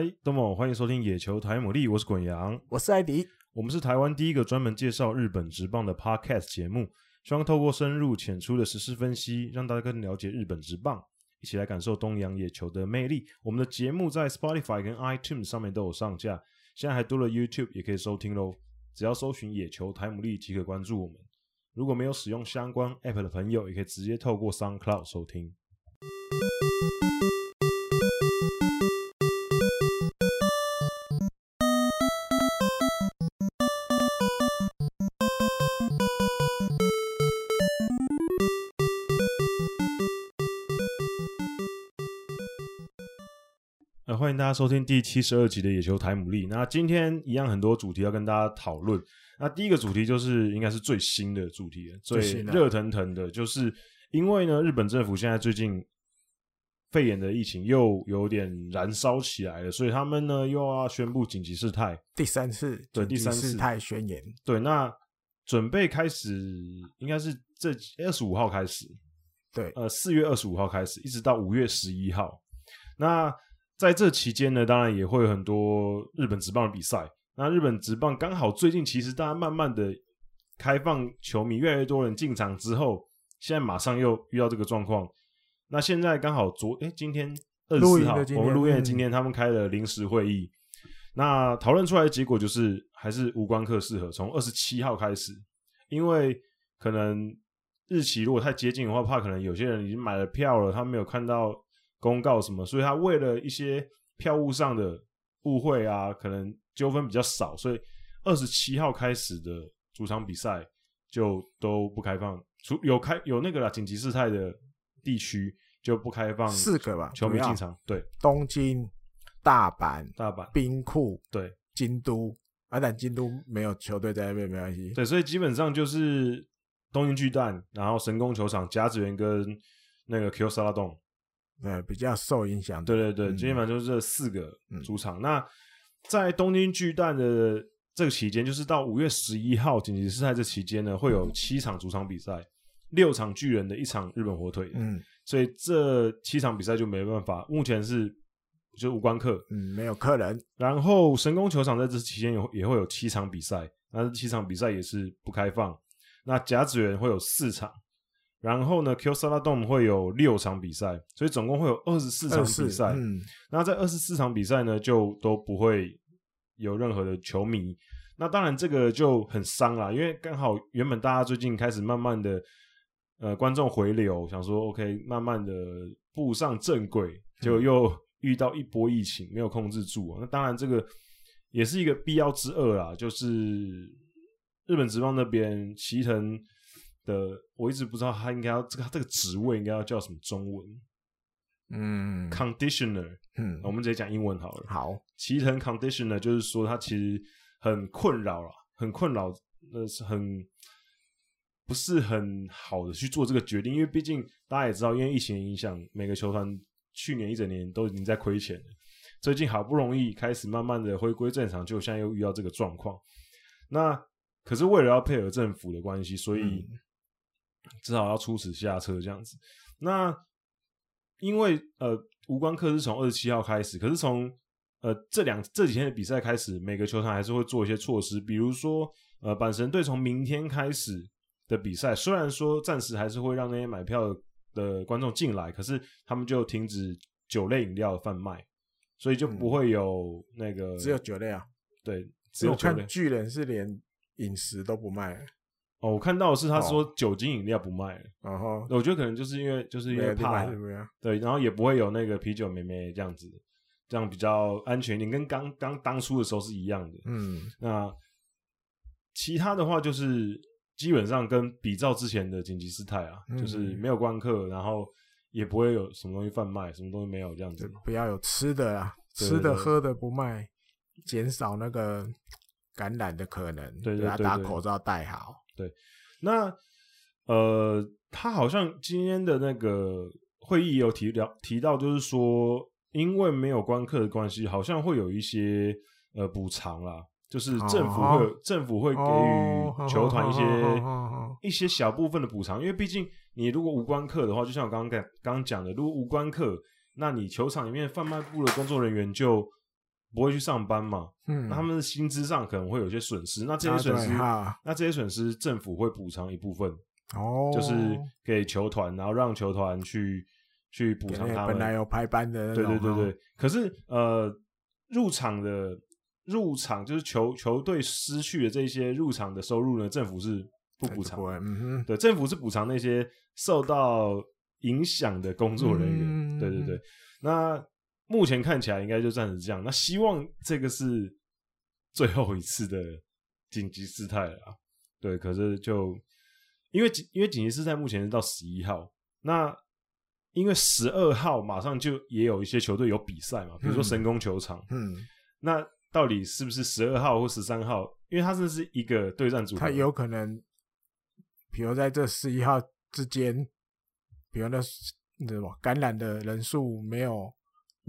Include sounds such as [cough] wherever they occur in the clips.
嗨，东某，欢迎收听野球台牡蛎，我是滚羊，我是艾迪，我们是台湾第一个专门介绍日本职棒的 Podcast 节目，希望透过深入浅出的时事分析，让大家更了解日本职棒，一起来感受东洋野球的魅力。我们的节目在 Spotify 跟 iTunes 上面都有上架，现在还多了 YouTube 也可以收听喽，只要搜寻野球台牡蛎即可关注我们。如果没有使用相关 App 的朋友，也可以直接透过 SoundCloud 收听。欢迎大家收听第七十二集的野球台姆利。那今天一样很多主题要跟大家讨论。那第一个主题就是应该是最新的主题，最热腾腾的，就是因为呢，日本政府现在最近肺炎的疫情又有点燃烧起来了，所以他们呢又要宣布紧急事态，第三次对第三次事态宣言。对，那准备开始应该是这二十五号开始，对，呃，四月二十五号开始，一直到五月十一号。那在这期间呢，当然也会有很多日本职棒的比赛。那日本职棒刚好最近其实大家慢慢的开放球迷，越来越多人进场之后，现在马上又遇到这个状况。那现在刚好昨诶今天二十四号，我们录音今天他们开了临时会议，那讨论出来的结果就是还是无关客适合，从二十七号开始，因为可能日期如果太接近的话，怕可能有些人已经买了票了，他没有看到。公告什么？所以他为了一些票务上的误会啊，可能纠纷比较少，所以二十七号开始的主场比赛就都不开放，除有开有那个啦，紧急事态的地区就不开放四个吧，球迷进场。对，东京、大阪、大阪、兵库，对，京都，啊，但京都没有球队在那边，没关系。对，所以基本上就是东京巨蛋，然后神宫球场、甲子园跟那个 Kyocera Dome。呃，比较受影响。对对对，基本上就是这四个主场。嗯、那在东京巨蛋的这个期间，就是到五月十一号紧急事态这期间呢，会有七场主场比赛，六场巨人的一场日本火腿。嗯，所以这七场比赛就没办法，目前是就无关客，嗯，没有客人。然后神宫球场在这期间有也会有七场比赛，那这七场比赛也是不开放。那甲子园会有四场。然后呢，Q Solar Dome 会有六场比赛，所以总共会有二十四场比赛。嗯，那在二十四场比赛呢，就都不会有任何的球迷。那当然这个就很伤啦，因为刚好原本大家最近开始慢慢的呃观众回流，想说 OK，慢慢的步上正轨，就又遇到一波疫情没有控制住。那当然这个也是一个必要之恶啦，就是日本职棒那边齐藤。的我一直不知道他应该要这个他这个职位应该要叫什么中文，嗯，conditioner，嗯，我们直接讲英文好了。好，齐藤 conditioner 就是说他其实很困扰了，很困扰，那是很不是很好的去做这个决定，因为毕竟大家也知道，因为疫情影响，每个球团去年一整年都已经在亏钱了，最近好不容易开始慢慢的回归正常，就现在又遇到这个状况。那可是为了要配合政府的关系，所以。嗯只好要出此下策这样子。那因为呃，无关课是从二十七号开始，可是从呃这两这几天的比赛开始，每个球场还是会做一些措施，比如说呃，阪神队从明天开始的比赛，虽然说暂时还是会让那些买票的观众进来，可是他们就停止酒类饮料的贩卖，所以就不会有那个、嗯、只有酒类啊，对，只有酒类。我看巨人是连饮食都不卖。哦，我看到的是他说酒精饮料不卖了，然后、哦、我觉得可能就是因为就是因为怕，对，然后也不会有那个啤酒妹妹这样子，这样比较安全一点，跟刚刚当初的时候是一样的。嗯，那其他的话就是基本上跟比照之前的紧急事态啊，嗯、就是没有观客，然后也不会有什么东西贩卖，什么东西没有这样子，不要有吃的啊，吃的喝的不卖，减少那个感染的可能，对，对，对，对，对，打口罩戴好。对，那呃，他好像今天的那个会议有提聊提到，就是说，因为没有观客的关系，好像会有一些呃补偿啦，就是政府会有、哦、政府会给予球团一些、哦、一些小部分的补偿，因为毕竟你如果无关客的话，就像我刚刚刚刚讲的，如果无关客，那你球场里面贩卖部的工作人员就不会去上班嘛，嗯，那他们的薪资上可能会有些损失，那这些损失，啊、那这些损失政府会补偿一部分，哦，就是给球团，然后让球团去去补偿他们。本来有排班的，对对对对。可是呃，入场的入场就是球球队失去的这些入场的收入呢，政府是不补偿，嗯哼，对，政府是补偿那些受到影响的工作人员，嗯、对对对，那。目前看起来应该就暂时这样，那希望这个是最后一次的紧急事态了啊。对，可是就因为因为紧急事态目前是到十一号，那因为十二号马上就也有一些球队有比赛嘛，比如说神宫球场，嗯，那到底是不是十二号或十三号？因为它这是一个对战组，它有可能，比如在这十一号之间，比如那什么感染的人数没有。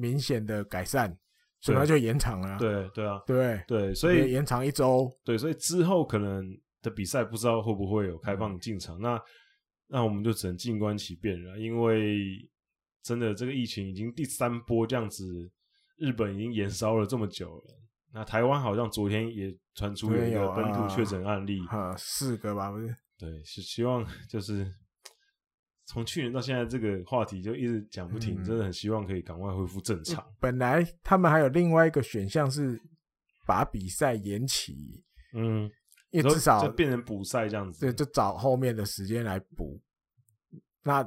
明显的改善，所以他就延长了。对对啊，对对，所以延长一周。对，所以之后可能的比赛不知道会不会有开放进场。那那我们就只能静观其变了，因为真的这个疫情已经第三波这样子，日本已经延烧了这么久了。那台湾好像昨天也传出了一个本土确诊案例，啊，四个吧，不是？对，是希望 [laughs] 就是。从去年到现在，这个话题就一直讲不停，嗯，真的很希望可以赶快恢复正常。本来他们还有另外一个选项是把比赛延期，嗯，因为至少就变成补赛这样子，对，就找后面的时间来补。那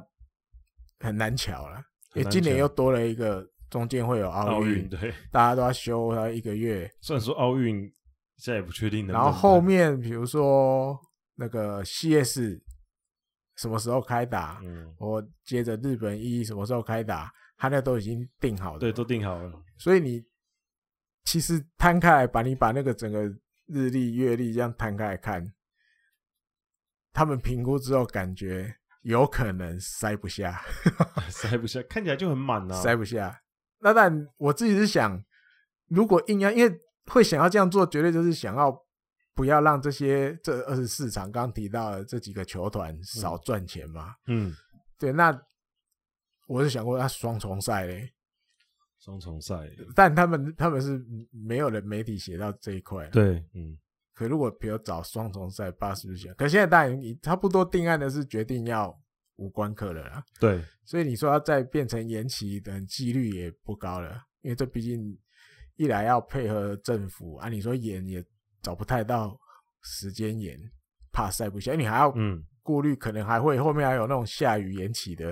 很难巧了，因为今年又多了一个，中间会有奥运，对，大家都要休他一个月。虽然说奥运现在也不确定能能，然后后面比如说那个 CS。什么时候开打？嗯，我接着日本一什么时候开打？他那都已经定好了，对，都定好了。所以你其实摊开来，把你把那个整个日历、月历这样摊开来看，他们评估之后感觉有可能塞不下，[laughs] 塞不下，看起来就很满啊，塞不下。那但我自己是想，如果硬要，因为会想要这样做，绝对就是想要。不要让这些这二十四场刚提到的这几个球团少赚钱嘛？嗯，对。那我是想过，那双重赛嘞？双重赛，但他们他们是没有人媒体写到这一块。对，嗯。可如果比如找双重赛，八是不是？可现在当然你差不多定案的是决定要无关客了啦。对。所以你说要再变成延期的几率也不高了，因为这毕竟一来要配合政府啊，你说延也。找不太到时间延，怕塞不下，你还要嗯。顾虑，可能还会后面还有那种下雨延期的，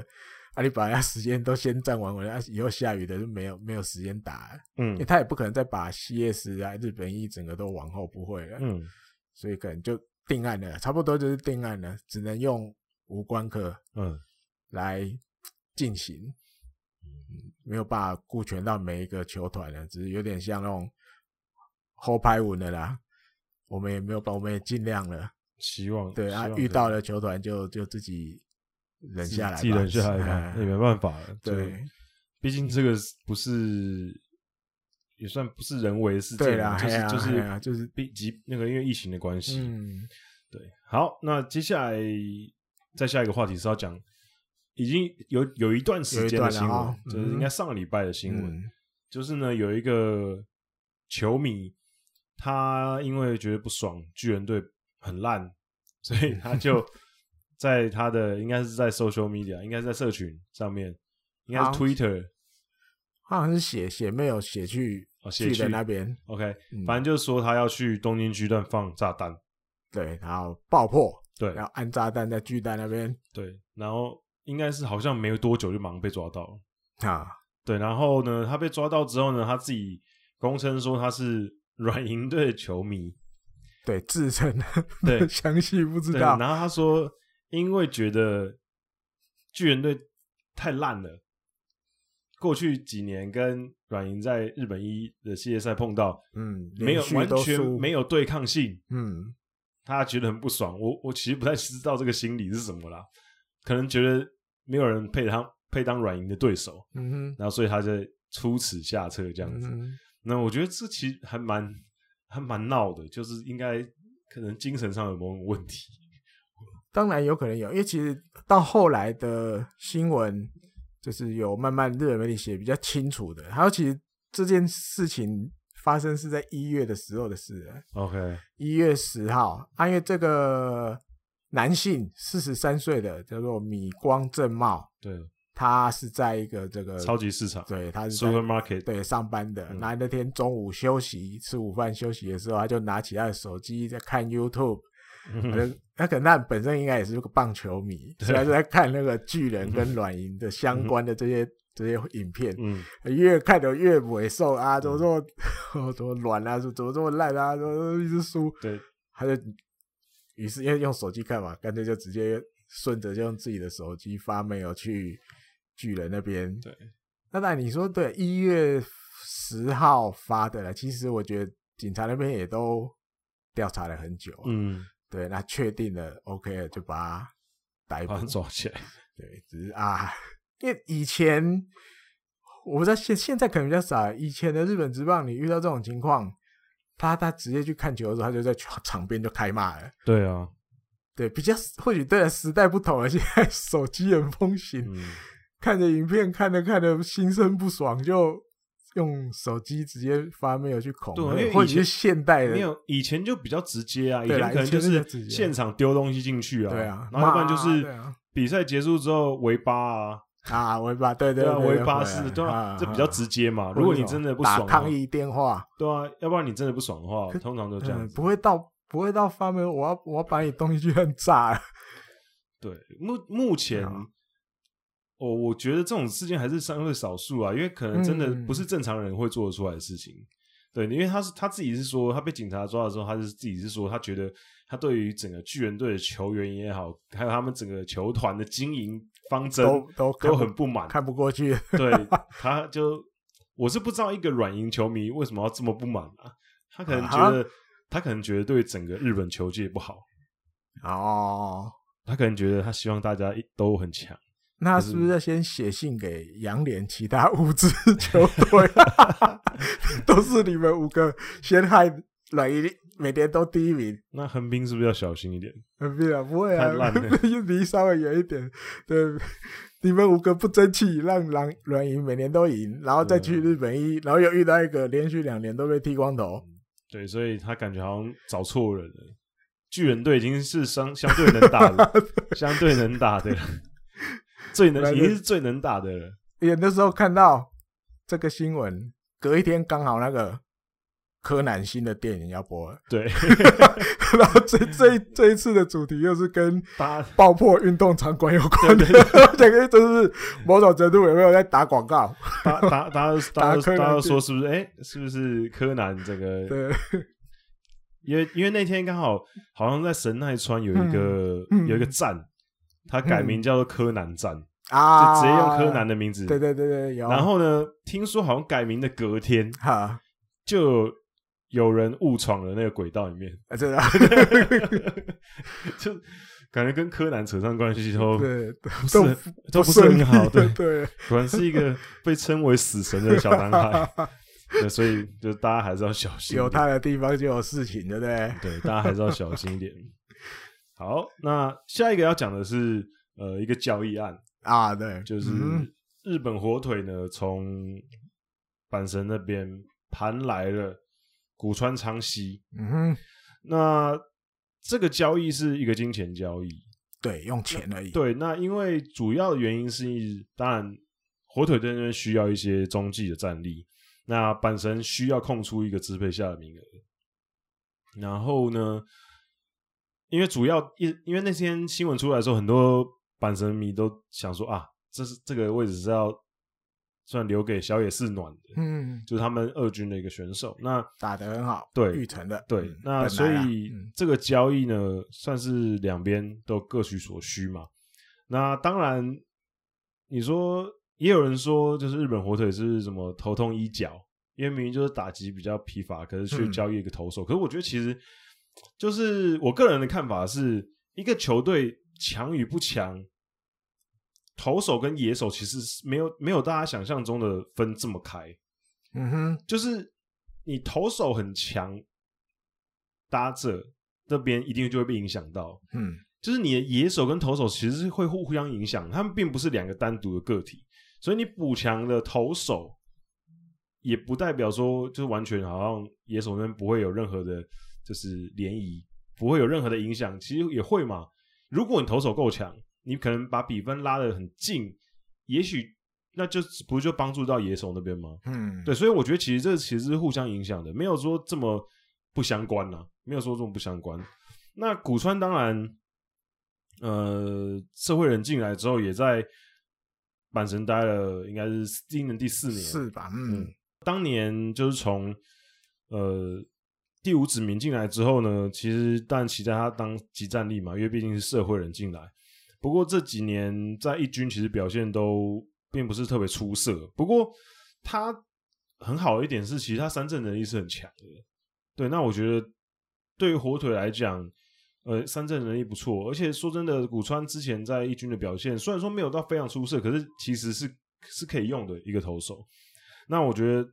啊，你把人家时间都先占完，完了以后下雨的就没有没有时间打，嗯，因为他也不可能再把 CS 啊日本一整个都往后不会了，嗯，所以可能就定案了，差不多就是定案了，只能用无关客，嗯，来进行，嗯，没有办法顾全到每一个球团了，只是有点像那种后拍文的啦。我们也没有办，我们也尽量了，希望对啊，遇到了球团就就自己忍下来，自己忍下来吧，也没办法了。对，毕竟这个不是也算不是人为的事件，就是就是就是毕及那个因为疫情的关系。嗯，对。好，那接下来再下一个话题是要讲，已经有有一段时间的新闻，就是应该上个礼拜的新闻，就是呢有一个球迷。他因为觉得不爽，巨人队很烂，所以他就 [laughs] 在他的应该是在 social media，应该是在社群上面，应该是 Twitter，他好像是写写没有写去写去那边，OK，反正就是说他要去东京巨蛋放炸弹，对，然后爆破，对，然后安炸弹在巨蛋那边，对，然后应该是好像没有多久就马上被抓到了。啊，对，然后呢，他被抓到之后呢，他自己公称说他是。软银队的球迷，对自称，[laughs] 对详细不知道。然后他说，因为觉得巨人队太烂了，过去几年跟软银在日本一的系列赛碰到，嗯，没有完全没有对抗性，嗯，他觉得很不爽。我我其实不太知道这个心理是什么啦，可能觉得没有人配他配当软银的对手，嗯哼，然后所以他就出此下策这样子。嗯那我觉得这其实还蛮还蛮闹的，就是应该可能精神上有某种问题。[laughs] 当然有可能有，因为其实到后来的新闻，就是有慢慢日本媒体写比较清楚的。还有其实这件事情发生是在一月的时候的事。OK，一月十号，啊，因为这个男性四十三岁的叫做米光正茂，对，他是在一个这个超级市场，对，他是 supermarket 对上班的。嗯、那那天中午休息吃午饭休息的时候，他就拿起他的手机在看 YouTube。嗯、他可能他本身应该也是个棒球迷，所以他就在看那个巨人跟软银的相关的这些、嗯、这些影片。嗯，越看的越萎瘦啊，怎么这么、嗯、[laughs] 怎么软啊，怎么这么烂啊，怎么一直输。对，他就于是因为用手机看嘛，干脆就直接顺着就用自己的手机发 mail 去巨人那边。对，那那你说对，一月十号发的了，其实我觉得警察那边也都调查了很久。嗯。对，那确定了，OK 了，就把他逮捕抓起来。对，只是啊，因为以前我不知道现现在可能比较少。以前的日本职棒，你遇到这种情况，他他直接去看球的时候，他就在场边就开骂了。对啊，对，比较或许对了，时代不同了，现在手机很风行，嗯、看着影片看着看着心生不爽就。用手机直接发 mail 去恐，对，因为或者是现代的，没有以前就比较直接啊，以前可能就是现场丢东西进去啊，对啊，然后要不然就是比赛结束之后围八啊，啊围八，对对对，围八是，对啊，这比较直接嘛。如果你真的不爽，抗议电话，对啊，要不然你真的不爽的话，通常都这样，不会到不会到发 mail，我要我要把你东西去炸。对，目目前。我我觉得这种事件还是相对少数啊，因为可能真的不是正常人会做得出来的事情。嗯、对，因为他是他自己是说，他被警察抓的时候，他是自己是说，他觉得他对于整个巨人队的球员也好，还有他们整个球团的经营方针都都都很不满，看不过去。对，[laughs] 他就我是不知道一个软银球迷为什么要这么不满啊？他可能觉得、啊、他可能觉得对整个日本球界不好哦，他可能觉得他希望大家都很强。那是不是要先写信给杨联其他五支球队？[laughs] [laughs] 都是你们五个先害软银，每年都第一名。那横滨是不是要小心一点？横滨啊，不会啊，离稍微远一点。对，你们五个不争气，让狼软银每年都赢，然后再去日本一，然后又遇到一个连续两年都被剃光头。对，所以他感觉好像找错人了。巨人队已经是相相对能打的，[laughs] 相对能打的。最能，已经是最能打的了。演的时候看到这个新闻，隔一天刚好那个柯南新的电影要播了。对，[laughs] 然后这这这一次的主题又是跟爆破运动场馆有关的，这个就是某种程度有没有在打广告？大家大家大家大家说是不是？哎、欸，是不是柯南这个？对，因为因为那天刚好好像在神奈川有一个、嗯、有一个站。他改名叫做柯南站、嗯、啊，就直接用柯南的名字。对对对对，有。然后呢，听说好像改名的隔天，哈，就有人误闯了那个轨道里面。啊，真的，[laughs] 就感觉跟柯南扯上关系都对，都都不是很好。对对，[laughs] 果然是一个被称为死神的小男孩。[laughs] 对，所以就大家还是要小心。有他的地方就有事情，对不对？对，大家还是要小心一点。好，那下一个要讲的是呃一个交易案啊，对，就是日本火腿呢从阪神那边盘来了古川昌熙，嗯哼，那这个交易是一个金钱交易，对，用钱而已，对，那因为主要的原因是，当然火腿队那边需要一些中继的战力，那阪神需要空出一个支配下的名额，然后呢？因为主要因因为那天新闻出来的时候，很多阪神迷都想说啊，这是这个位置是要算留给小野寺暖的，嗯，就是他们二军的一个选手，那打得很好，对，玉成的，对，嗯、那所以、嗯、这个交易呢，算是两边都各取所需嘛。那当然，你说也有人说，就是日本火腿是什么头痛医脚，因为明明就是打击比较疲乏，可是却交易一个投手，嗯、可是我觉得其实。就是我个人的看法是，一个球队强与不强，投手跟野手其实没有没有大家想象中的分这么开。嗯哼，就是你投手很强，搭着这边一定就会被影响到。嗯，就是你的野手跟投手其实是会互相影响，他们并不是两个单独的个体，所以你补强的投手也不代表说就是完全好像野手那边不会有任何的，就是涟漪，不会有任何的影响。其实也会嘛。如果你投手够强，你可能把比分拉得很近，也许那就不就帮助到野手那边吗？嗯，对。所以我觉得其实这其实是互相影响的，没有说这么不相关呐、啊，没有说这么不相关。那古川当然，呃，社会人进来之后也在。阪神待了，应该是今年第四年，是吧？嗯，当年就是从呃第五指名进来之后呢，其实当然期待他当即战力嘛，因为毕竟是社会人进来。不过这几年在一军其实表现都并不是特别出色。不过他很好的一点是，其实他三振能力是很强的。对，那我觉得对于火腿来讲。呃，三振能力不错，而且说真的，古川之前在一军的表现，虽然说没有到非常出色，可是其实是是可以用的一个投手。那我觉得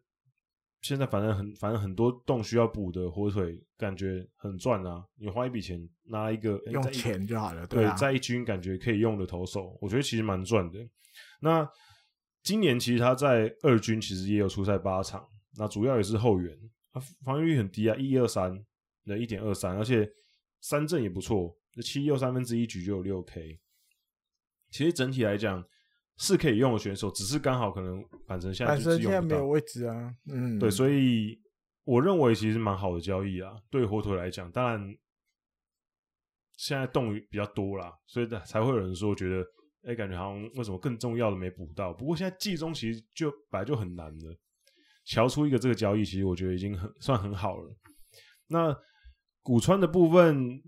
现在反正很反正很多洞需要补的火腿，感觉很赚啊！你花一笔钱拿一个用钱就好了，对，在一军感觉可以用的投手，我觉得其实蛮赚的。那今年其实他在二军其实也有出赛八场，那主要也是后援，他防御率很低啊，一二三的一点二三，而且。三振也不错，这七又三分之一局就有六 K。其实整体来讲是可以用的选手，只是刚好可能反正现在就是用不到，现在没有位置啊。嗯，对，所以我认为其实蛮好的交易啊。对火腿来讲，当然现在洞比较多啦，所以才会有人说觉得，哎、欸，感觉好像为什么更重要的没补到？不过现在季中其实就本来就很难的，瞧出一个这个交易，其实我觉得已经很算很好了。那。古川的部分，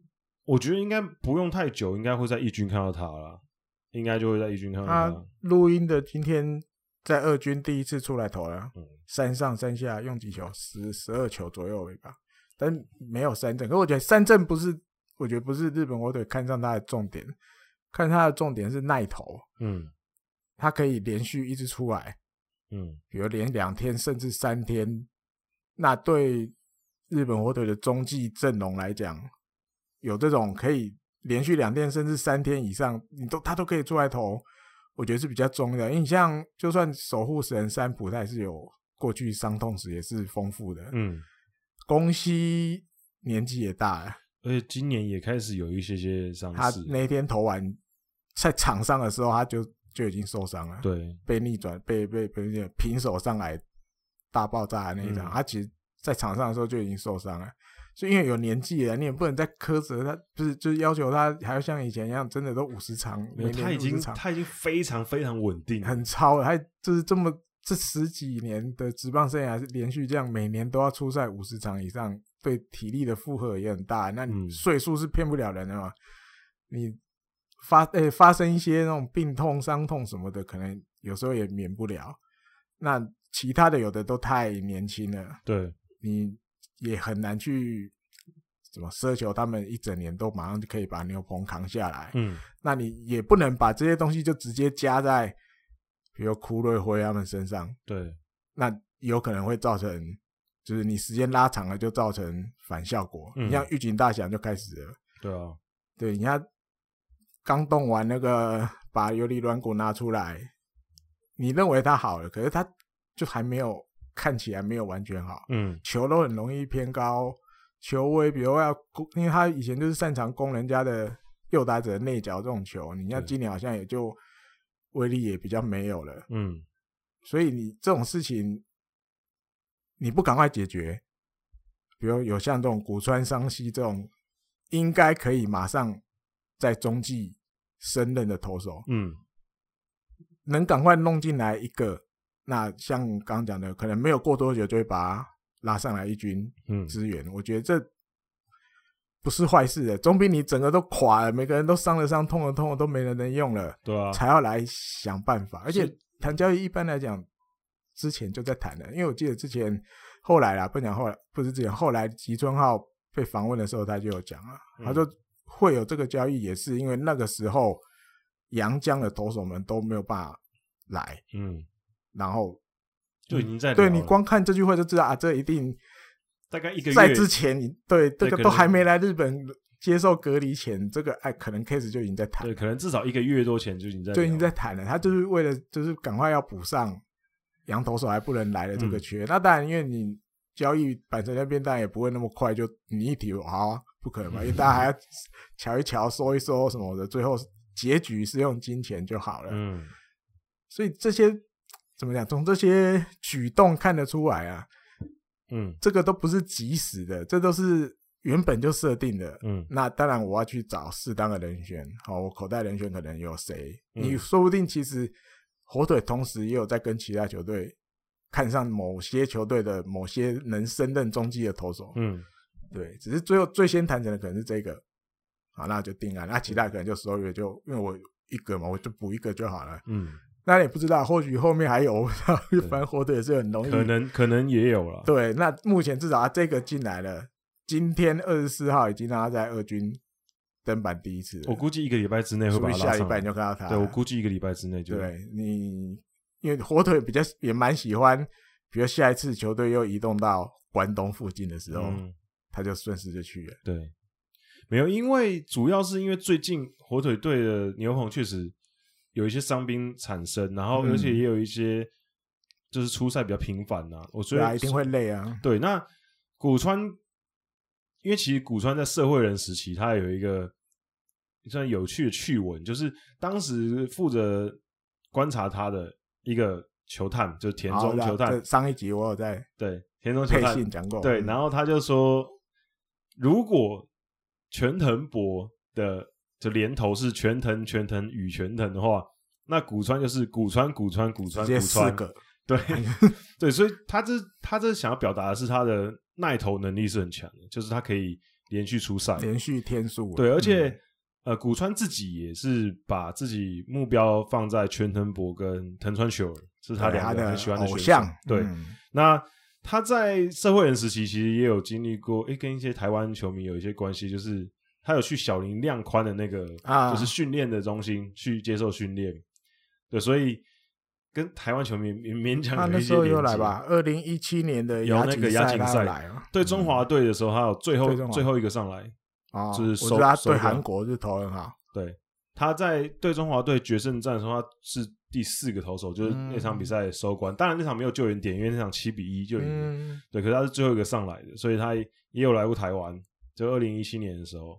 我觉得应该不用太久，应该会在一军看到他了，应该就会在一军看到他。他录音的今天在二军第一次出来投了，嗯、三上三下用几球，十十二球左右吧，但没有三振。可我觉得三振不是，我觉得不是日本火腿看上他的重点，看他的重点是耐投，嗯，他可以连续一直出来，嗯，比如连两天甚至三天，那对。日本火腿的中继阵容来讲，有这种可以连续两天甚至三天以上，你都他都可以出来投，我觉得是比较重要的。因为你像就算守护神三浦，他也是有过去伤痛史也是丰富的。嗯，宫西年纪也大了，而且今年也开始有一些些伤势。他那天投完在场上的时候，他就就已经受伤了。对，被逆转，被被被平手上来大爆炸的那一场，嗯、他其实。在场上的时候就已经受伤了，所以因为有年纪了，你也不能再苛责他，不是就是要求他还要像以前一样，真的都五十场，每年他已经他已经非常非常稳定，很超了，还就是这么这十几年的职棒生涯是连续这样，每年都要出赛五十场以上，对体力的负荷也很大。那你岁数是骗不了人的嘛？嗯、你发诶、欸、发生一些那种病痛、伤痛什么的，可能有时候也免不了。那其他的有的都太年轻了，对。你也很难去怎么奢求他们一整年都马上就可以把牛棚扛下来。嗯，那你也不能把这些东西就直接加在，比如枯瑞辉他们身上。对，那有可能会造成，就是你时间拉长了就造成反效果。嗯，你像预警大响就开始了。对啊，对，你看刚动完那个把游离软骨拿出来，你认为他好了，可是他就还没有。看起来没有完全好，嗯，球都很容易偏高，球威，比如要攻，因为他以前就是擅长攻人家的右打者内角这种球，你像今年好像也就威力也比较没有了，嗯，所以你这种事情你不赶快解决，比如有像这种古川桑希这种，应该可以马上在中继升任的投手，嗯，能赶快弄进来一个。那像刚刚讲的，可能没有过多久就会把他拉上来一军支援。嗯、我觉得这不是坏事的，总比你整个都垮了，每个人都伤了伤，痛了痛了，都没人能用了，对啊，才要来想办法。而且谈交易一般来讲，之前就在谈了，因为我记得之前后来啦，不讲后来，不是之前后来吉村浩被访问的时候，他就有讲了，嗯、他说会有这个交易，也是因为那个时候阳江的投手们都没有办法来，嗯。然后就已经在对，你光看这句话就知道啊，这一定大概一个月在之前，你对这个都还没来日本接受隔离前，这个哎可能 case 就已经在谈，对，可能至少一个月多前就已经在就已经在谈了。他就是为了就是赶快要补上羊头手还不能来的这个缺。嗯、那当然，因为你交易板神那边当然也不会那么快就你一提好啊，不可能嘛，因为大家还要瞧一瞧、说一说什么的，最后结局是用金钱就好了。嗯，所以这些怎么讲？从这些举动看得出来啊，嗯，这个都不是即时的，这都是。原本就设定的，嗯，那当然我要去找适当的人选。好，我口袋人选可能有谁？嗯、你说不定其实火腿同时也有在跟其他球队看上某些球队的某些能升任中继的投手。嗯，对，只是最后最先谈成的可能是这个，好，那就定案。那其他可能就十二月就因为我一个嘛，我就补一个就好了。嗯，那也不知道，或许后面还有，[laughs] 反正火腿也是很容易，可能可能也有了。对，那目前至少他，这个进来了。今天二十四号已经让他在二军登板第一次，我估计一个礼拜之内会把他。下礼拜你就看到他。对，我估计一个礼拜之内就。对你，因为火腿比较也蛮喜欢，比如下一次球队又移动到关东附近的时候，嗯、他就顺势就去了。对，没有，因为主要是因为最近火腿队的牛棚确实有一些伤兵产生，然后而且也有一些就是出赛比较频繁呐、啊。我觉得一定会累啊。对，那古川。因为其实古川在社会人时期，他有一个算有趣的趣闻，就是当时负责观察他的一个球探，就是田中球探。上一集我有在对田中球探讲过，对，然后他就说，如果全藤博的就连头是全藤全藤与全藤的话，那古川就是古川古川古川古川，对 [laughs] 对，所以他这他这想要表达的是他的。耐投能力是很强的，就是他可以连续出赛，连续天数。对，而且、嗯、呃，古川自己也是把自己目标放在全藤博跟藤川秀尔，是他两个很喜欢的选项。对，嗯、那他在社会人时期其实也有经历过，诶、欸，跟一些台湾球迷有一些关系，就是他有去小林亮宽的那个，啊、就是训练的中心去接受训练。对，所以。跟台湾球迷勉勉强有一些。他那时候又来吧？二零一七年的有那个亚锦赛来对中华队的时候，他有最后最后一个上来，就是收。对韩国是投很好。对，他在对中华队决胜战的时候，他是第四个投手，就是那场比赛收官。当然那场没有救援点，因为那场七比一就。对，可是他是最后一个上来的，所以他也有来过台湾。就二零一七年的时候，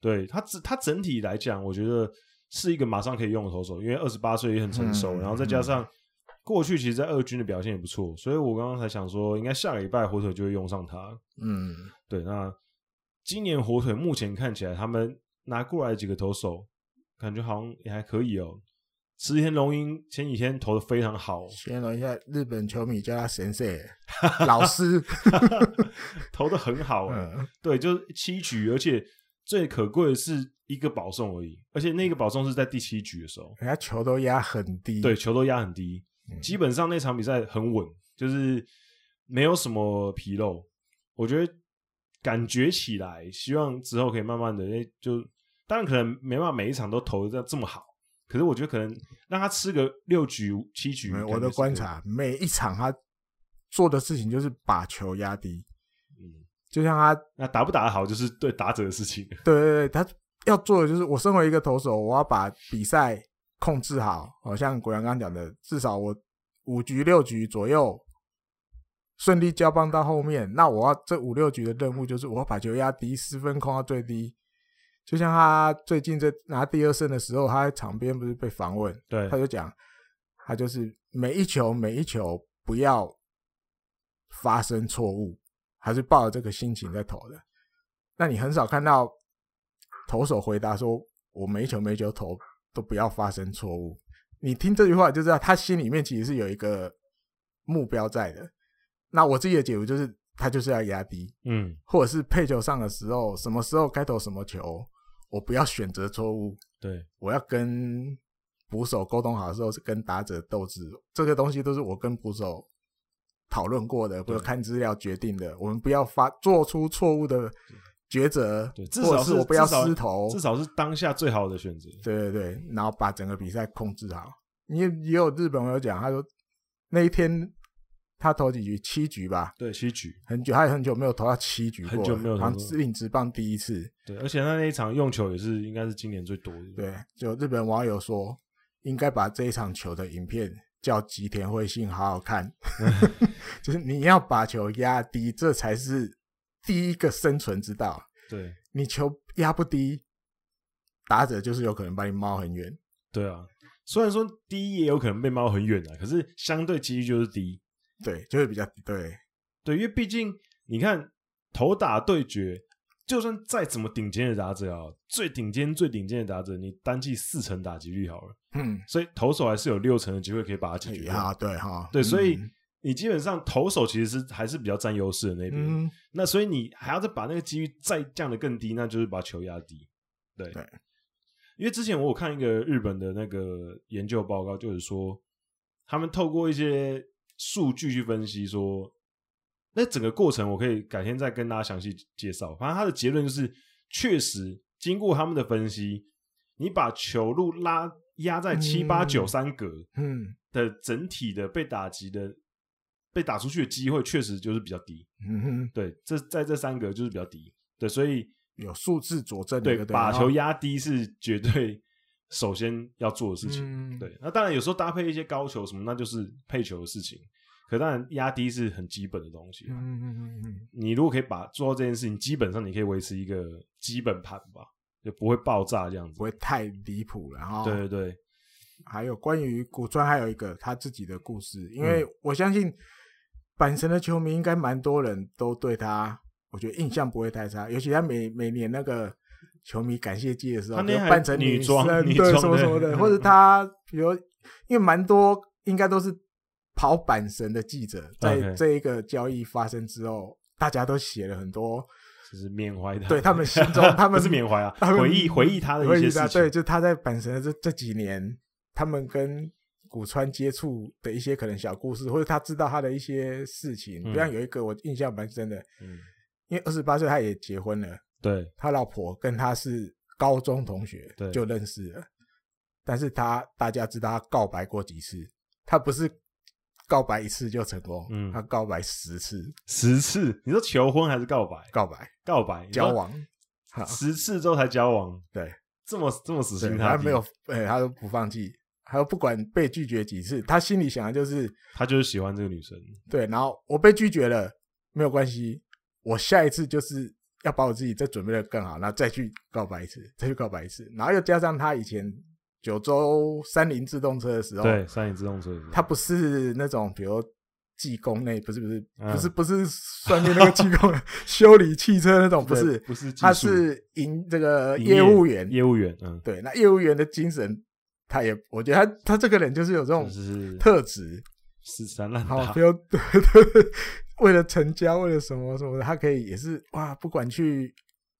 对他整他整体来讲，我觉得。是一个马上可以用的投手，因为二十八岁也很成熟，嗯、然后再加上过去其实，在二军的表现也不错，所以我刚刚才想说，应该下个礼拜火腿就会用上他。嗯，对。那今年火腿目前看起来，他们拿过来几个投手，感觉好像也还可以哦。池田龙英前几天投的非常好，形容一下日本球迷叫他神社 [laughs] 老师，[laughs] 投的很好哎。嗯、对，就是七局，而且最可贵的是。一个保送而已，而且那个保送是在第七局的时候，人家球都压很低，对，球都压很低，嗯、基本上那场比赛很稳，就是没有什么纰漏。我觉得感觉起来，希望之后可以慢慢的，就当然可能没办法每一场都投的这么好，可是我觉得可能让他吃个六局七局。我的观察，每一场他做的事情就是把球压低，嗯，就像他那打不打得好，就是对打者的事情。[laughs] 对对对，他。要做的就是，我身为一个投手，我要把比赛控制好。好像国阳刚刚讲的，至少我五局六局左右顺利交棒到后面。那我要这五六局的任务就是，我要把球压低，失分控到最低。就像他最近在拿第二胜的时候，他在场边不是被访问，对，他就讲，他就是每一球每一球不要发生错误，还是抱着这个心情在投的。那你很少看到。投手回答说：“我没球没球投都不要发生错误。”你听这句话就知道，他心里面其实是有一个目标在的。那我自己的解读就是，他就是要压低，嗯，或者是配球上的时候，什么时候该投什么球，我不要选择错误。对，我要跟捕手沟通好的时候，是跟打者斗智，这个东西都是我跟捕手讨论过的，或者看资料决定的。我们不要发做出错误的。抉择，对，至少是我不要失投，至少是当下最好的选择。对对对，然后把整个比赛控制好。也也有日本朋友讲，他说那一天他投几局，七局吧？对，七局，很久，他也很久没有投到七局过，很久没有投，好像领职棒第一次。对，而且他那一场用球也是应该是今年最多的。对，就日本网友说，应该把这一场球的影片叫吉田惠信好好看，[laughs] [laughs] 就是你要把球压低，这才是第一个生存之道。对，你球压不低，打者就是有可能把你猫很远。对啊，虽然说低也有可能被猫很远啊，可是相对几率就是低。对，就会比较低对对，因为毕竟你看头打对决。就算再怎么顶尖的打者啊，最顶尖、最顶尖的打者，你单季四成打击率好了，嗯，所以投手还是有六成的机会可以把它解决掉。啊，对哈，对，所以你基本上投手其实是还是比较占优势的那边。嗯，那所以你还要再把那个几率再降得更低，那就是把球压低。对，对，因为之前我有看一个日本的那个研究报告，就是说他们透过一些数据去分析说。那整个过程我可以改天再跟大家详细介绍。反正他的结论就是，确实经过他们的分析，你把球路拉压在七八九三格，嗯，的整体的被打击的被打出去的机会确实就是比较低。嗯哼，对，这在这三格就是比较低。对，所以有数字佐证。对，把球压低是绝对首先要做的事情。对，那当然有时候搭配一些高球什么，那就是配球的事情。可当然，压低是很基本的东西。嗯嗯嗯嗯，你如果可以把做到这件事情，基本上你可以维持一个基本盘吧，就不会爆炸这样子，不会太离谱。然后，对对对，还有关于古川，还有一个他自己的故事，因为我相信阪神的球迷应该蛮多人都对他，我觉得印象不会太差。尤其他每每年那个球迷感谢季的时候，他扮成女装，对什么什么的，或者 [laughs] 他比如因为蛮多应该都是。跑阪神的记者在这一个交易发生之后大家都写了很多，就是缅怀他，对他们心中，他们 [laughs] 是缅怀啊，回忆回忆他的一些事情。对，就他在阪神的这这几年，他们跟古川接触的一些可能小故事，或者他知道他的一些事情。比方有一个我印象蛮深的，嗯，因为二十八岁他也结婚了，对，他老婆跟他是高中同学，对，就认识了。但是他大家知道他告白过几次，他不是。告白一次就成功，嗯，他告白十次，十次，你说求婚还是告白？告白，告白，交往，十次之后才交往，对，这么这么死心塌地，他没有，哎，他都不放弃，他不管被拒绝几次，他心里想的就是，他就是喜欢这个女生，对，然后我被拒绝了，没有关系，我下一次就是要把我自己再准备的更好，然后再去告白一次，再去告白一次，然后又加上他以前。九州三菱自动车的时候，对三菱自动车，他不是那种比如技工那，不是不是不是不是算命那个技工，[laughs] 修理汽车那种，不是。不是，他是营这个业务员，业务员，嗯，对，那业务员的精神，他也我觉得他他这个人就是有这种特质，死缠烂打，好，不要对 [laughs] 对，为了成交，为了什么什么的，他可以也是哇，不管去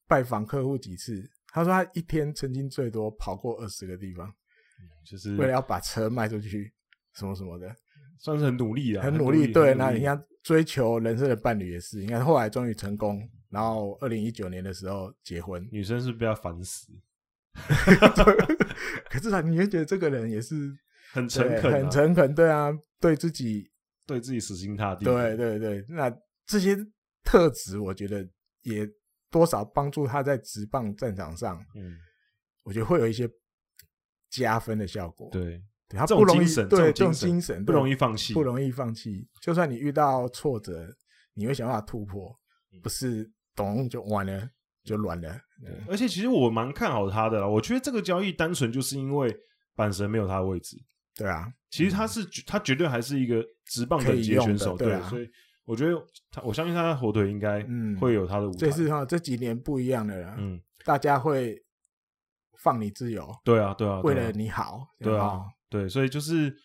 拜访客户几次。他说他一天曾经最多跑过二十个地方，就是为了要把车卖出去，什么什么的，算是很努力了，很努力。对，那你看追求人生的伴侣也是，你看后来终于成功，然后二零一九年的时候结婚，女生是不是被他烦死？[laughs] 可是他你会觉得这个人也是很诚恳，很诚恳，对啊，对自己对自己死心塌地，对对对。那这些特质，我觉得也。多少帮助他在直棒战场上，嗯，我觉得会有一些加分的效果。对，他不容易，对，这种精神不容易放弃，不容易放弃。就算你遇到挫折，你会想办法突破，不是咚就完了，就软了。而且其实我蛮看好他的啦，我觉得这个交易单纯就是因为板神没有他的位置。对啊，其实他是他绝对还是一个直棒的级选手，对，所以。我觉得他，我相信他的火腿应该会有他的舞台。这是哈，这几年不一样的了。嗯，大家会放你自由。对啊，对啊，为了你好。对啊，对，所以就是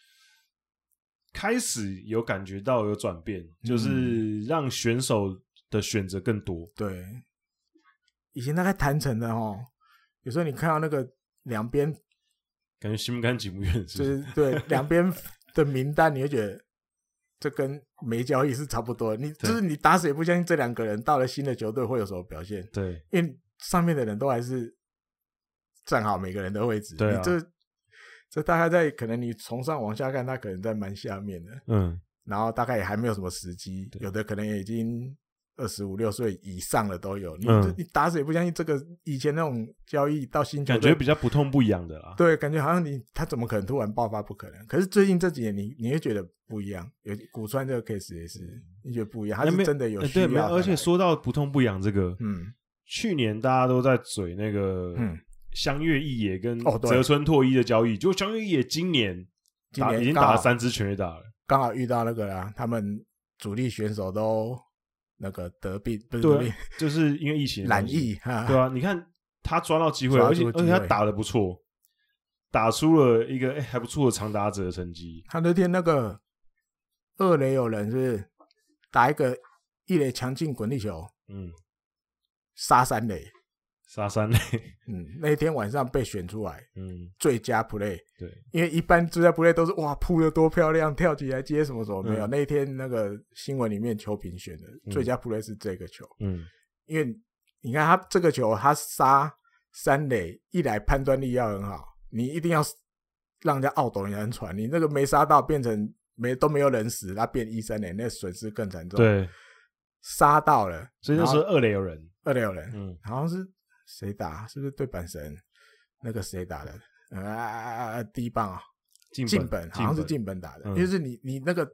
开始有感觉到有转变，就是让选手的选择更多。对，以前大概谈成的哦，有时候你看到那个两边，感觉心不甘情不愿，就是对两边的名单，你会觉得。这跟没交易是差不多的，你就是你打死也不相信这两个人到了新的球队会有什么表现。对，因为上面的人都还是站好每个人的位置。对、啊，你这这大概在可能你从上往下看，他可能在蛮下面的。嗯，然后大概也还没有什么时机，有的可能也已经二十五六岁以上的都有。你、嗯、你打死也不相信这个以前那种交易到新球感觉比较不痛不痒的啦。对，感觉好像你他怎么可能突然爆发？不可能。可是最近这几年你，你你会觉得不一样。有古川这个 case 也是，你觉得不一样？他是真的有需要、欸、对，而且说到不痛不痒这个，嗯，去年大家都在嘴那个，嗯，香月一也跟泽村拓一的交易，哦、就香月一也今年打今年已经打了三支全垒打了，刚好遇到那个啦，他们主力选手都。那个得病不是得病，[laughs] 就是因为疫情染疫，对啊，你看他抓到机会，而且而且他打的不错，打出了一个哎、欸、还不错的长打者的成绩。他那天那个二垒有人是，是打一个一垒强劲滚地球，嗯，杀三垒。杀三垒，嗯，那一天晚上被选出来，嗯，最佳 play，对，因为一般最佳 play 都是哇扑的多漂亮，跳起来接什么什么、嗯、没有，那一天那个新闻里面球评选的、嗯、最佳 play 是这个球，嗯，因为你看他这个球他杀三垒，一来判断力要很好，你一定要让人家懊斗人家传，你那个没杀到变成没都没有人死，他变一三垒，那损失更惨重，对，杀到了，所以就是二垒有人，二垒有人，嗯，好像是。谁打？是不是对阪神？那个谁打的？啊，第一棒啊，进本，好像是进本打的。就、嗯、是你，你那个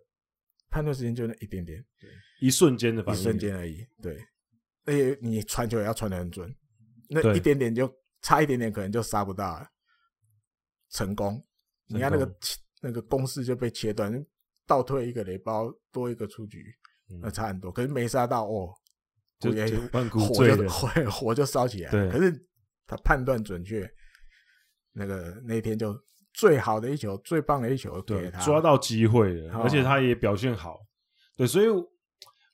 判断时间就那一点点，对，一瞬间的反应，一瞬间而已。对，而且你传球也要传的很准，那一点点就差一点点，可能就杀不到了。成功，你看那个那个攻势就被切断，倒退一个雷包，多一个出局，那差很多。可是没杀到哦。就也火就 [laughs] 火火就烧起来，对。可是他判断准确，那个那天就最好的一球，最棒的一球给他，抓到机会了，而且他也表现好。对，所以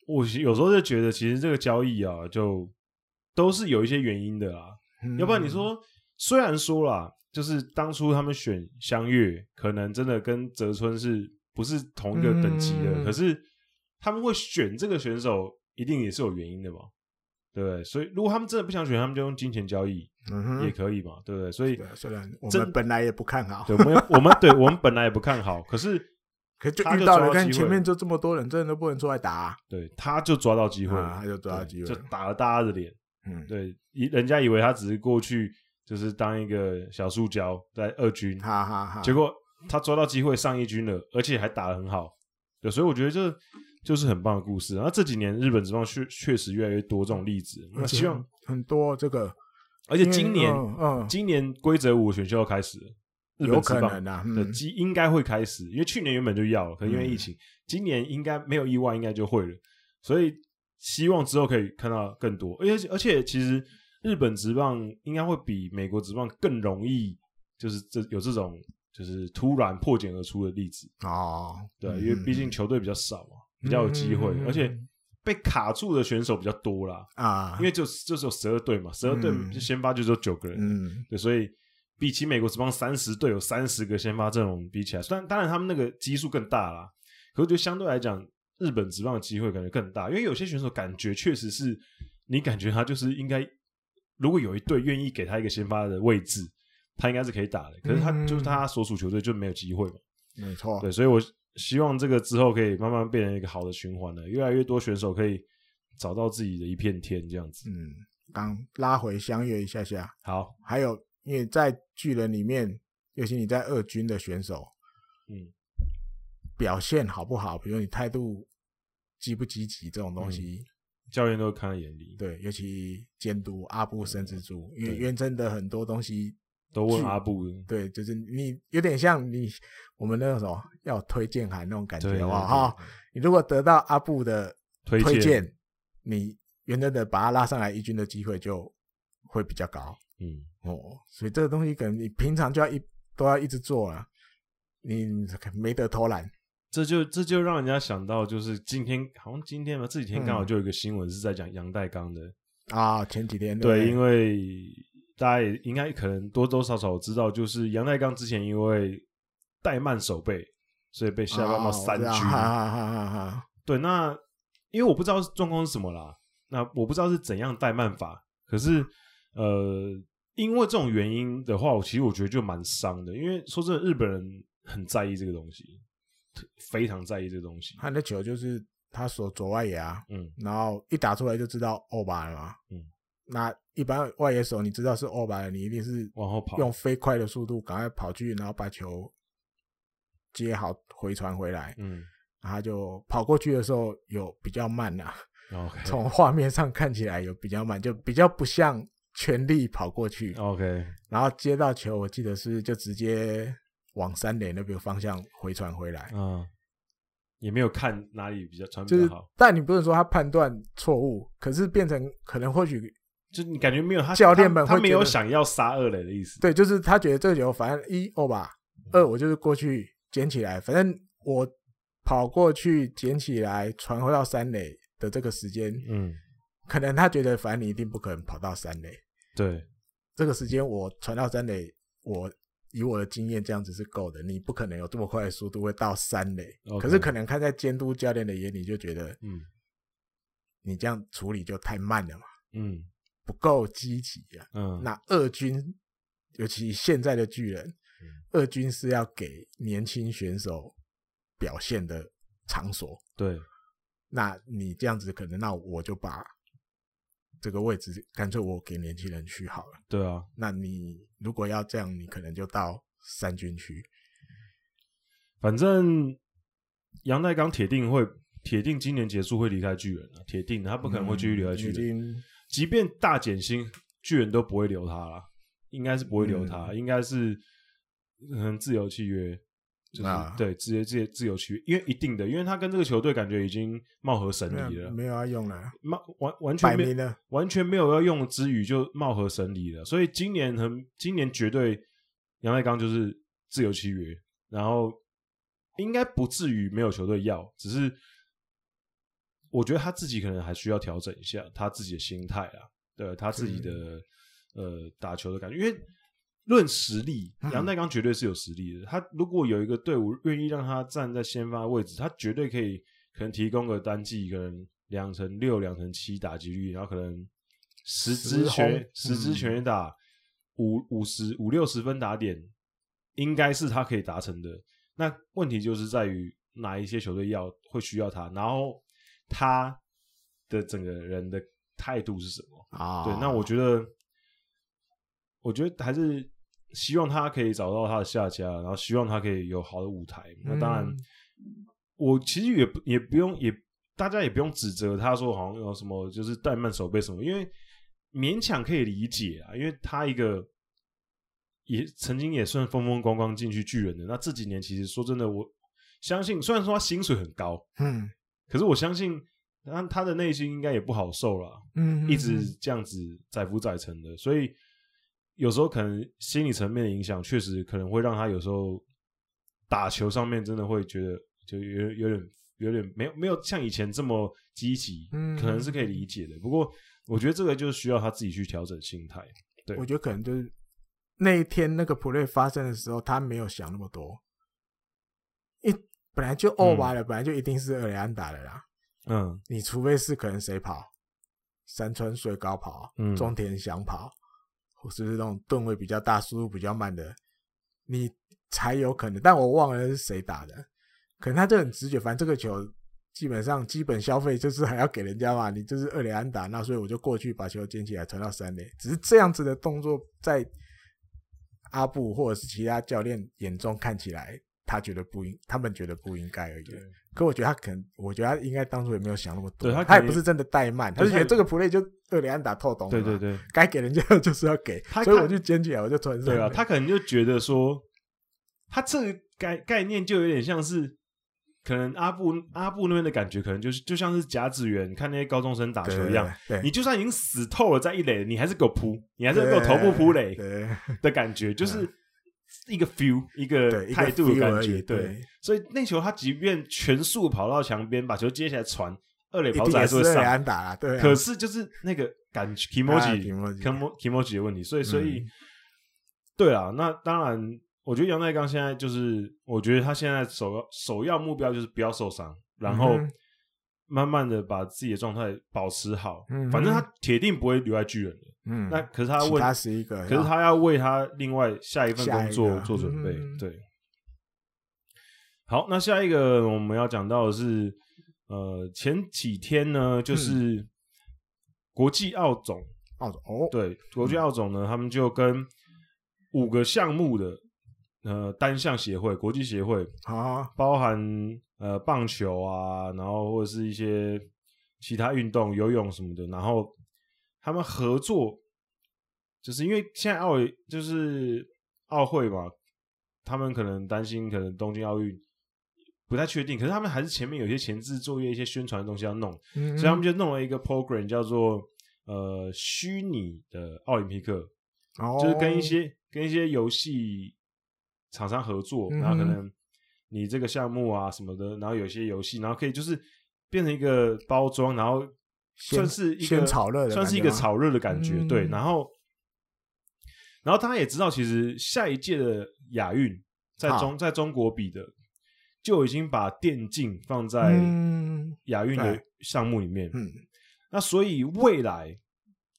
我有时候就觉得，其实这个交易啊，就都是有一些原因的啦。要不然你说，虽然说啦，就是当初他们选香月，可能真的跟泽村是不是同一个等级的，可是他们会选这个选手。一定也是有原因的嘛，对不对？所以如果他们真的不想选，他们就用金钱交易，嗯，也可以嘛，对不对？所以虽然我们本来也不看好，对，我们我们对我们本来也不看好，可是 [laughs] 可就遇到了，看前面就这么多人，真的都不能出来打，啊，对，他就抓到机会，啊，他就抓到机会，就打了大家的脸，嗯，对，以人家以为他只是过去就是当一个小塑胶在二军，哈哈哈，结果他抓到机会上一军了，而且还打得很好，对，所以我觉得这。就是很棒的故事，然后这几年日本职棒确确实越来越多这种例子，那希望很多这个，而且今年，嗯，今年规则五选秀要开始了，日本职棒的机应该会开始，因为去年原本就要了，可是因为疫情，今年应该没有意外，应该就会了，所以希望之后可以看到更多，而且而且其实日本职棒应该会比美国职棒更容易，就是这有这种就是突然破茧而出的例子。哦，对，因为毕竟球队比较少嘛。比较有机会，而且被卡住的选手比较多啦。啊，因为就就是有十二队嘛，十二队就先发就只有九个人，嗯，对，所以比起美国职棒三十队有三十个先发阵容比起来，虽然当然他们那个基数更大啦，可是就相对来讲，日本职棒的机会可能更大，因为有些选手感觉确实是你感觉他就是应该，如果有一队愿意给他一个先发的位置，他应该是可以打的，可是他就是他所属球队就没有机会嘛，没错，对，所以我。希望这个之后可以慢慢变成一个好的循环了，越来越多选手可以找到自己的一片天，这样子。嗯，刚拉回相约一下下。好，还有因为在巨人里面，尤其你在二军的选手，嗯，表现好不好，比如你态度积不积极这种东西，嗯、教练都会看在眼里。对，尤其监督阿部慎之助，因为原真的很多东西。都问阿布，对，就是你有点像你我们那种什么要推荐函那种感觉，好不好？哈，你如果得到阿布的推荐，你原来的把他拉上来一军的机会就会比较高。嗯，哦，所以这个东西可能你平常就要一都要一直做了，你没得偷懒。这就这就让人家想到，就是今天好像今天吧，这几天刚好就有一个新闻是在讲杨代刚的啊，前几天对，因为。大家也应该可能多多少少知道，就是阳岱钢之前因为怠慢守备，所以被下放到三军。哦、对，那因为我不知道状况是什么啦，那我不知道是怎样怠慢法。可是，呃，因为这种原因的话，我其实我觉得就蛮伤的。因为说真的，日本人很在意这个东西，非常在意这个东西。他的球就是他所左外野啊，嗯，然后一打出来就知道欧巴了嘛，嗯，那一般外野手你知道是欧巴了，你一定是往后跑，用飞快的速度赶快跑去，然后把球接好回传回来，嗯，然后就跑过去的时候有比较慢啊，嗯，OK，从画面上看起来有比较慢，就比较不像全力跑过去，OK，然后接到球，我记得是就直接往三垒那边方向回传回来，嗯。也没有看哪里比较传就是比较好，但你不能说他判断错误，可是变成可能或许就你感觉没有他教练们他，他没有想要杀二垒的意思。对，就是他觉得这个球反正一哦吧，二我就是过去捡起来，反正我跑过去捡起来传回到三垒的这个时间，嗯，可能他觉得反正你一定不可能跑到三垒，对，这个时间我传到三垒，我。以我的经验，这样子是够的。你不可能有这么快的速度会到三垒.可是可能看在监督教练的眼里，就觉得，嗯，你这样处理就太慢了嘛，嗯，不够积极啊，嗯。那二军，尤其现在的巨人，嗯，二军是要给年轻选手表现的场所，对。那你这样子可能，那我就把。这个位置干脆我给年轻人去好了。对啊，那你如果要这样，你可能就到三军去。反正杨代刚铁定会，铁定今年结束会离开巨人啊，铁定他不可能会继续留在巨人。嗯、即便大减薪，巨人都不会留他了，应该是不会留他，嗯、应该是嗯自由契约。就是、啊、对，直接直接自由契约，因为一定的，因为他跟这个球队感觉已经貌合神离了，没有要用了，完完全没完全没有要用之余就貌合神离了，所以今年很今年绝对阳岱钢就是自由契约，然后应该不至于没有球队要，只是我觉得他自己可能还需要调整一下他自己的心态啊，对他自己的呃打球的感觉，因为。论实力，杨代刚绝对是有实力的。他如果有一个队伍愿意让他站在先发位置，他绝对可以可能提供个单季可能两成六、两成七打击率，然后可能十支全十支全打五五十五六十分打点，应该是他可以达成的。那问题就是在于哪一些球队要会需要他，然后他的整个人的态度是什么啊？对，那我觉得，我觉得还是。希望他可以找到他的下家，然后希望他可以有好的舞台。那当然，我其实也不也不用也大家也不用指责他说好像有什么就是怠慢守备什么，因为勉强可以理解啊。因为他一个也曾经也算风风光光进去巨人的，那这几年其实说真的，我相信虽然说他薪水很高，嗯，可是我相信他他的内心应该也不好受了，嗯，一直这样子载浮载沉的，所以。有时候可能心理层面的影响，确实可能会让他有时候打球上面真的会觉得就有有点有点没有没有像以前这么积极，嗯，可能是可以理解的。不过我觉得这个就需要他自己去调整心态。对，我觉得可能就是那一天那个 play 发生的时候，他没有想那么多，一本来就 over 了，本来就一定是二垒安打的啦。嗯，你除非是可能谁跑，山川水高跑，嗯，中田翔跑。是不是那种吨位比较大、速度比较慢的，你才有可能。但我忘了是谁打的，可能他就很直觉。反正这个球基本上基本消费就是还要给人家嘛，你就是二垒安打，那所以我就过去把球捡起来传到三垒。只是这样子的动作，在阿布或者是其他教练眼中看起来，他觉得不应，他们觉得不应该而已。可我觉得他可能，我觉得他应该当初也没有想那么多。他他也不是真的怠慢，他就觉得这个 play 就二垒安打透懂。对对对，该给人家就是要给，所以我就捡起来，我就传。对啊，他可能就觉得说，他这个概概念就有点像是，可能阿布阿布那边的感觉，可能就是就像是甲子园看那些高中生打球一样，你就算已经死透了在一垒，你还是给我扑，你还是给我头部扑垒的感觉，就是。一个 feel，一个态度的感觉，对，对，所以那球他即便全速跑到墙边，把球接起来传，二垒跑者还是会上，打对、啊。可是就是那个感觉，kimochi，kimochi 的问题，所以，所以，嗯、对啊，那当然，我觉得杨代刚现在就是，我觉得他现在首要首要目标就是不要受伤，然后慢慢的把自己的状态保持好，嗯、反正他铁定不会留在巨人的。嗯，那可是他为他是一个，可是他要为他另外下一份工作做准备。对，好，那下一个我们要讲到的是呃，前几天呢，就是国际奥总，奥总哦，对，国际奥总呢，他们就跟五个项目的呃单项协会、国际协会啊，包含呃棒球啊，然后或者是一些其他运动，游泳什么的，然后他们合作，就是因为现在奥委就是奥会嘛，他们可能担心，可能东京奥运。不太确定，可是他们还是前面有些前置作业、一些宣传的东西要弄，嗯嗯，所以他们就弄了一个 program 叫做呃虚拟的奥林匹克，哦，就是跟一些跟一些游戏厂商合作，然后可能你这个项目啊什么的，然后有一些游戏，然后可以就是变成一个包装，然后算是一个炒热，算是一个炒热的感觉，对，然后然后大家也知道，其实下一届的亚运在中、啊、在中国比的。就已经把电竞放在亚运的项目里面，嗯，那所以未来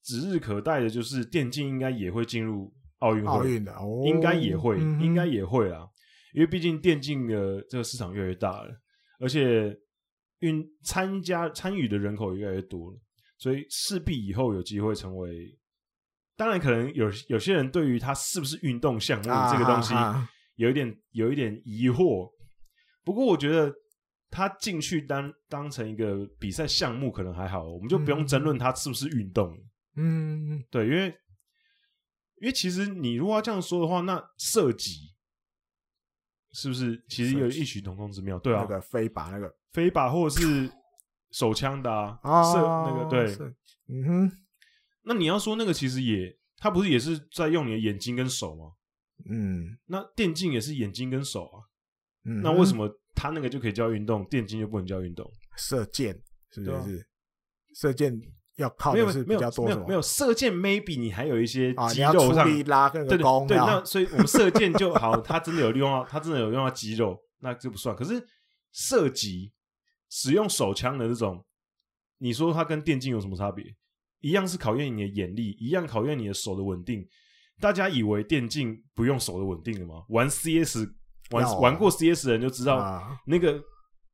指日可待的就是电竞应该也会进入奥运会，奥运的哦，应该也会，嗯、应该也会啊，因为毕竟电竞的这个市场越来越大了，而且运参加参与的人口也越来越多了，所以势必以后有机会成为，当然可能有有些人对于他是不是运动项目这个东西有一点有一点疑惑。不过我觉得他进去当当成一个比赛项目可能还好，我们就不用争论他是不是运动。嗯，对，因为因为其实你如果要这样说的话，那射击是不是其实有异曲同工之妙？对啊，那个飞靶，那个飞靶或者是手枪的啊，哦、射那个对，嗯哼。那你要说那个其实也，他不是也是在用你的眼睛跟手吗？嗯，那电竞也是眼睛跟手啊。嗯、那为什么他那个就可以叫运动，电竞就不能叫运动？射箭是不是？是射箭要靠的是比较多没有没有，没有射箭，maybe 你还有一些肌肉上、啊、拉个对对对。啊、那所以我们射箭就好，他真的有用到，他真的有用到肌肉，那就不算。可是射击使用手枪的这种，你说它跟电竞有什么差别？一样是考验你的眼力，一样考验你的手的稳定。大家以为电竞不用手的稳定了吗？玩 CS。玩、啊、玩过 CS 的人就知道，那个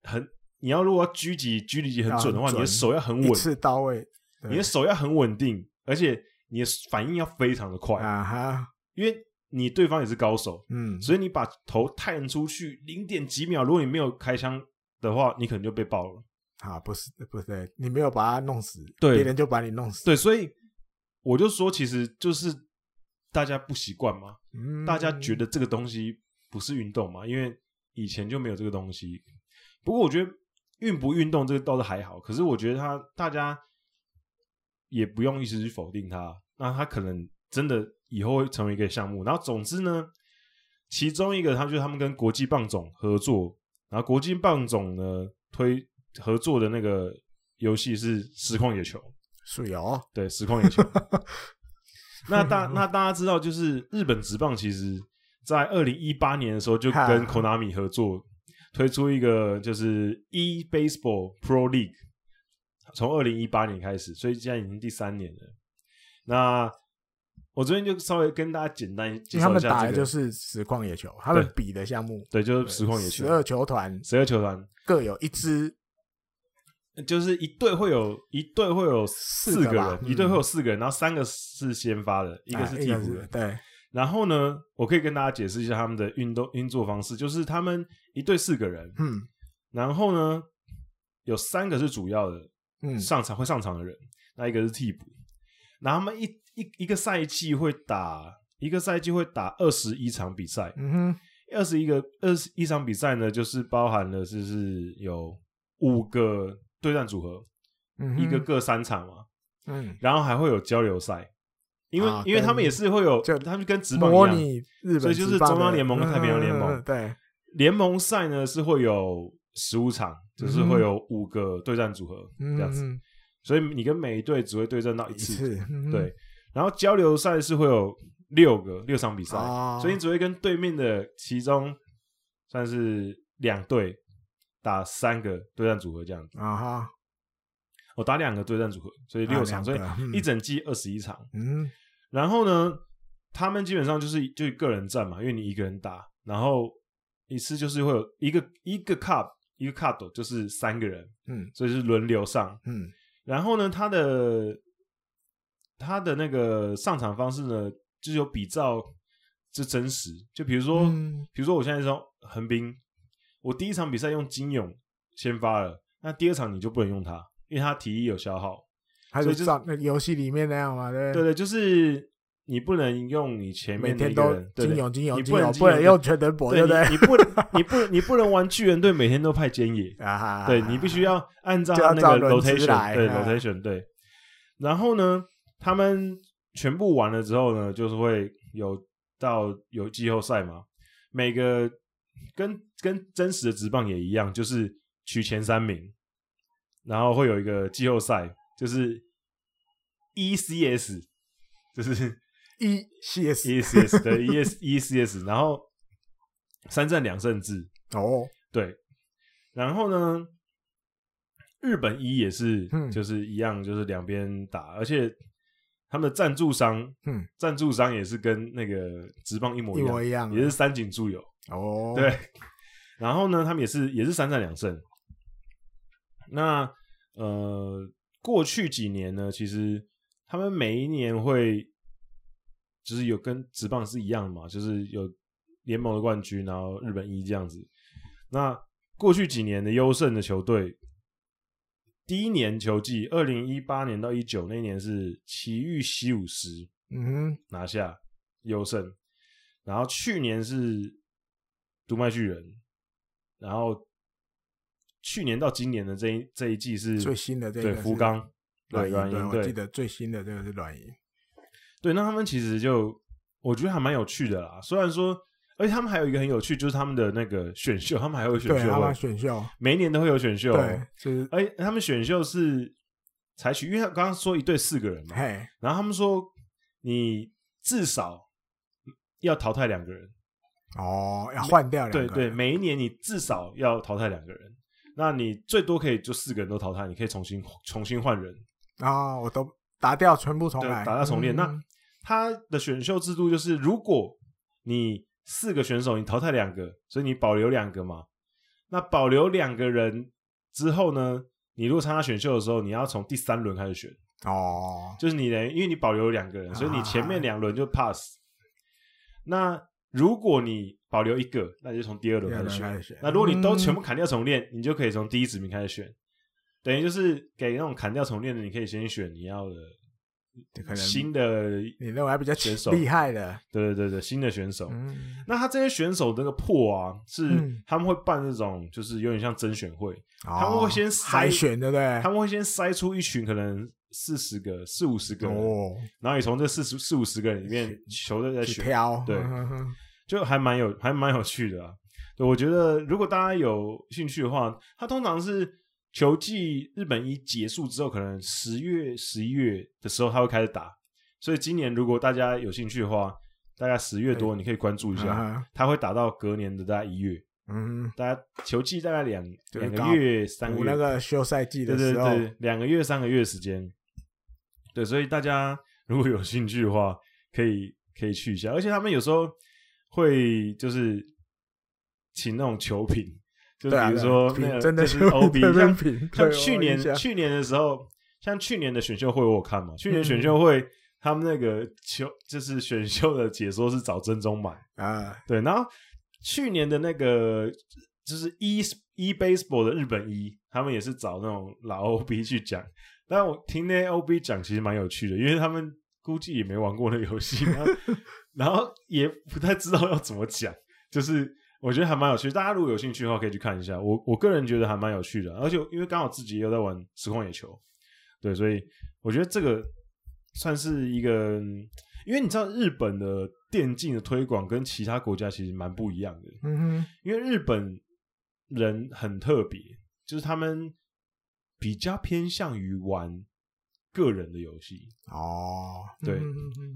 很，你要如果要狙击狙击很准的话，你的手要很稳，一次到位，你的手要很稳定，而且你的反应要非常的快啊哈，因为你对方也是高手，嗯，所以你把头探出去零点几秒，如果你没有开枪的话，你可能就被爆了啊，不是不是，你没有把他弄死，对，别人就把你弄死，对，所以我就说，其实就是大家不习惯嘛，嗯，大家觉得这个东西。不是运动嘛？因为以前就没有这个东西。不过我觉得运不运动这个倒是还好。可是我觉得他大家也不用一直去否定他。那他可能真的以后会成为一个项目。然后总之呢，其中一个他就是他们跟国际棒总合作，然后国际棒总呢推合作的那个游戏是实况野球。是哦，对，实况野球。[laughs] 那大那大家知道，就是日本职棒其实。在二零一八年的时候，就跟 Konami 合作推出一个就是 E Baseball Pro League，从二零一八年开始，所以现在已经第三年了。那我这边就稍微跟大家简单介绍一下，这个，他们打的就是实况野球，他们比的项目对，对，就是实况野球，十二球团，十二球团各有一支，就是一队会有一队会有四个人，个一队会有四个人，然后三个是先发的，嗯、一个是替补的，对。然后呢，我可以跟大家解释一下他们的运动运作方式，就是他们一队四个人，嗯，然后呢，有三个是主要的，嗯，上场会上场的人，那一个是替补，然后他们一一一个赛季会打一个赛季会打二十一场比赛，嗯哼，二十一个二十一场比赛呢，就是包含了就是有五个对战组合，嗯，一个各三场嘛，嗯，然后还会有交流赛。因为、啊、因为他们也是会有，就他们跟职棒一样，所以就是中央联盟跟太平洋联盟。嗯、对，联盟赛呢是会有十五场，就是会有五个对战组合、嗯、这样子。所以你跟每一队只会对战到一次。一次嗯、对，然后交流赛是会有六个六场比赛、啊，所以你只会跟对面的其中算是两队打三个对战组合这样子。啊哈，我打两个对战组合，所以六场，啊、所以一整季二十一场。嗯。然后呢，他们基本上就是就个人战嘛，因为你一个人打，然后一次就是会有一个一个 cup，一个 cup 就是三个人，嗯，所以是轮流上，嗯，然后呢，他的他的那个上场方式呢，就是有比照是真实，就比如说，嗯比如说我现在说横滨，我第一场比赛用金勇先发了，那第二场你就不能用他，因为他体力有消耗，还所以就是照那个游戏里面那样嘛，对对对，就是。你不能用你前面的一个人，金勇金勇你不能不能用全能博，对不对？你不你不你不能玩巨人队，每天都派菅野啊！对你必须要按照那个 rotation，对 rotation，对。然后呢，他们全部完了之后呢，就是会有到有季后赛嘛。每个跟跟真实的职棒也一样，就是取前三名，然后会有一个季后赛，就是 ECS，就是。E C S E C S 对 E S E C S，然后三战两胜制。哦，对，然后呢，日本一也是，嗯、就是一样，就是两边打，而且他们的赞助商，嗯，赞助商也是跟那个直棒一模一样，一模一样，也是三井住友。哦，对，然后呢，他们也是也是三战两胜，那呃，过去几年呢，其实他们每一年会。就是有跟职棒是一样的嘛，就是有联盟的冠军，然后日本一这样子。那过去几年的优胜的球队，第一年球季，二零一八年到一九那一年是埼玉西武狮，嗯哼，拿下优胜。然后去年是独卖巨人，然后去年到今年的这一这一季是最新的这个对福冈软银，对，我记得最新的这个是软银。对，那他们其实就我觉得还蛮有趣的啦。虽然说，而且他们还有一个很有趣，就是他们的那个选秀，他们还会有选秀，对，他们选秀每一年都会有选秀。对，就是，而且他们选秀是采取，因为他刚刚说一队四个人嘛，嘿，然后他们说你至少要淘汰两个人，哦，要换掉两个人，对对，每一年你至少要淘汰两个人，那你最多可以就四个人都淘汰，你可以重新重新换人啊，我都打掉，全部重来，打掉重练，嗯、那。他的选秀制度就是，如果你四个选手你淘汰两个，所以你保留两个嘛。那保留两个人之后呢，你如果参加选秀的时候，你要从第三轮开始选哦。就是你呢，因为你保留两个人，所以你前面两轮就 pass。那如果你保留一个，那就从第二轮开始选。那如果你都全部砍掉重练，你就可以从第一指名开始选。等于就是给那种砍掉重练的，你可以先选你要的。可能新的你认为还比较选手厉害的，对对对对，新的选手。嗯、那他这些选手这个破啊，是他们会办这种，就是有点像甄选会，嗯、他们会先筛选，对不对？他们会先筛出一群可能四十个、四五十个人，哦、然后你从这四十四五十个人里面，球队在选，挑，对，呵呵就还蛮有，还蛮有趣的啊。对，我觉得如果大家有兴趣的话，他通常是。球季日本一结束之后，可能十月、十一月的时候，他会开始打。所以今年如果大家有兴趣的话，大概十月多你可以关注一下，他会打到隔年的大概一月。嗯，大家球季大概两两个月、三个月，那个休赛季的时候，对对对，两个月、三个月时间。对，所以大家如果有兴趣的话，可以可以去一下。而且他们有时候会就是请那种球评。就比如说，那个真的是 OB，像像去年去年的时候，像去年的选秀会我有看嘛？去年选秀会他们那个球就是选秀的解说是找真宗买啊，对。然后去年的那个就是 E E Baseball 的日本一，他们也是找那种老 [laughs] OB 去讲。但我听那些 OB 讲，其实蛮有趣的，因为他们估计也没玩过那个游戏，[laughs] 然后也不太知道要怎么讲，就是。我觉得还蛮有趣，大家如果有兴趣的话，可以去看一下。我我个人觉得还蛮有趣的，而且因为刚好自己也有在玩实况野球，对，所以我觉得这个算是一个，因为你知道日本的电竞的推广跟其他国家其实蛮不一样的。嗯哼，因为日本人很特别，就是他们比较偏向于玩个人的游戏。哦，对，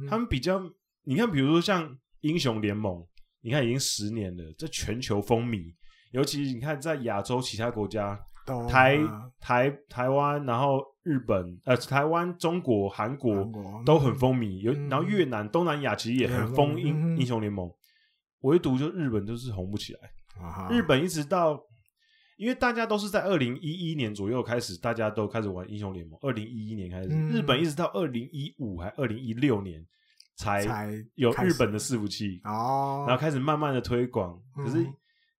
他们比较，你看，比如说像英雄联盟。你看，已经十年了，这全球风靡，尤其你看在亚洲其他国家，台台台湾，然后日本，呃，台湾、中国、韩国都很风靡，有然后越南、东南亚其实也很风英英雄联盟，唯独就日本就是红不起来。日本一直到因为大家都是在二零一一年左右开始，大家都开始玩英雄联盟。二零一一年开始，嗯、日本一直到二零一五还二零一六年才有日本的伺服器哦，然后开始慢慢的推广，可是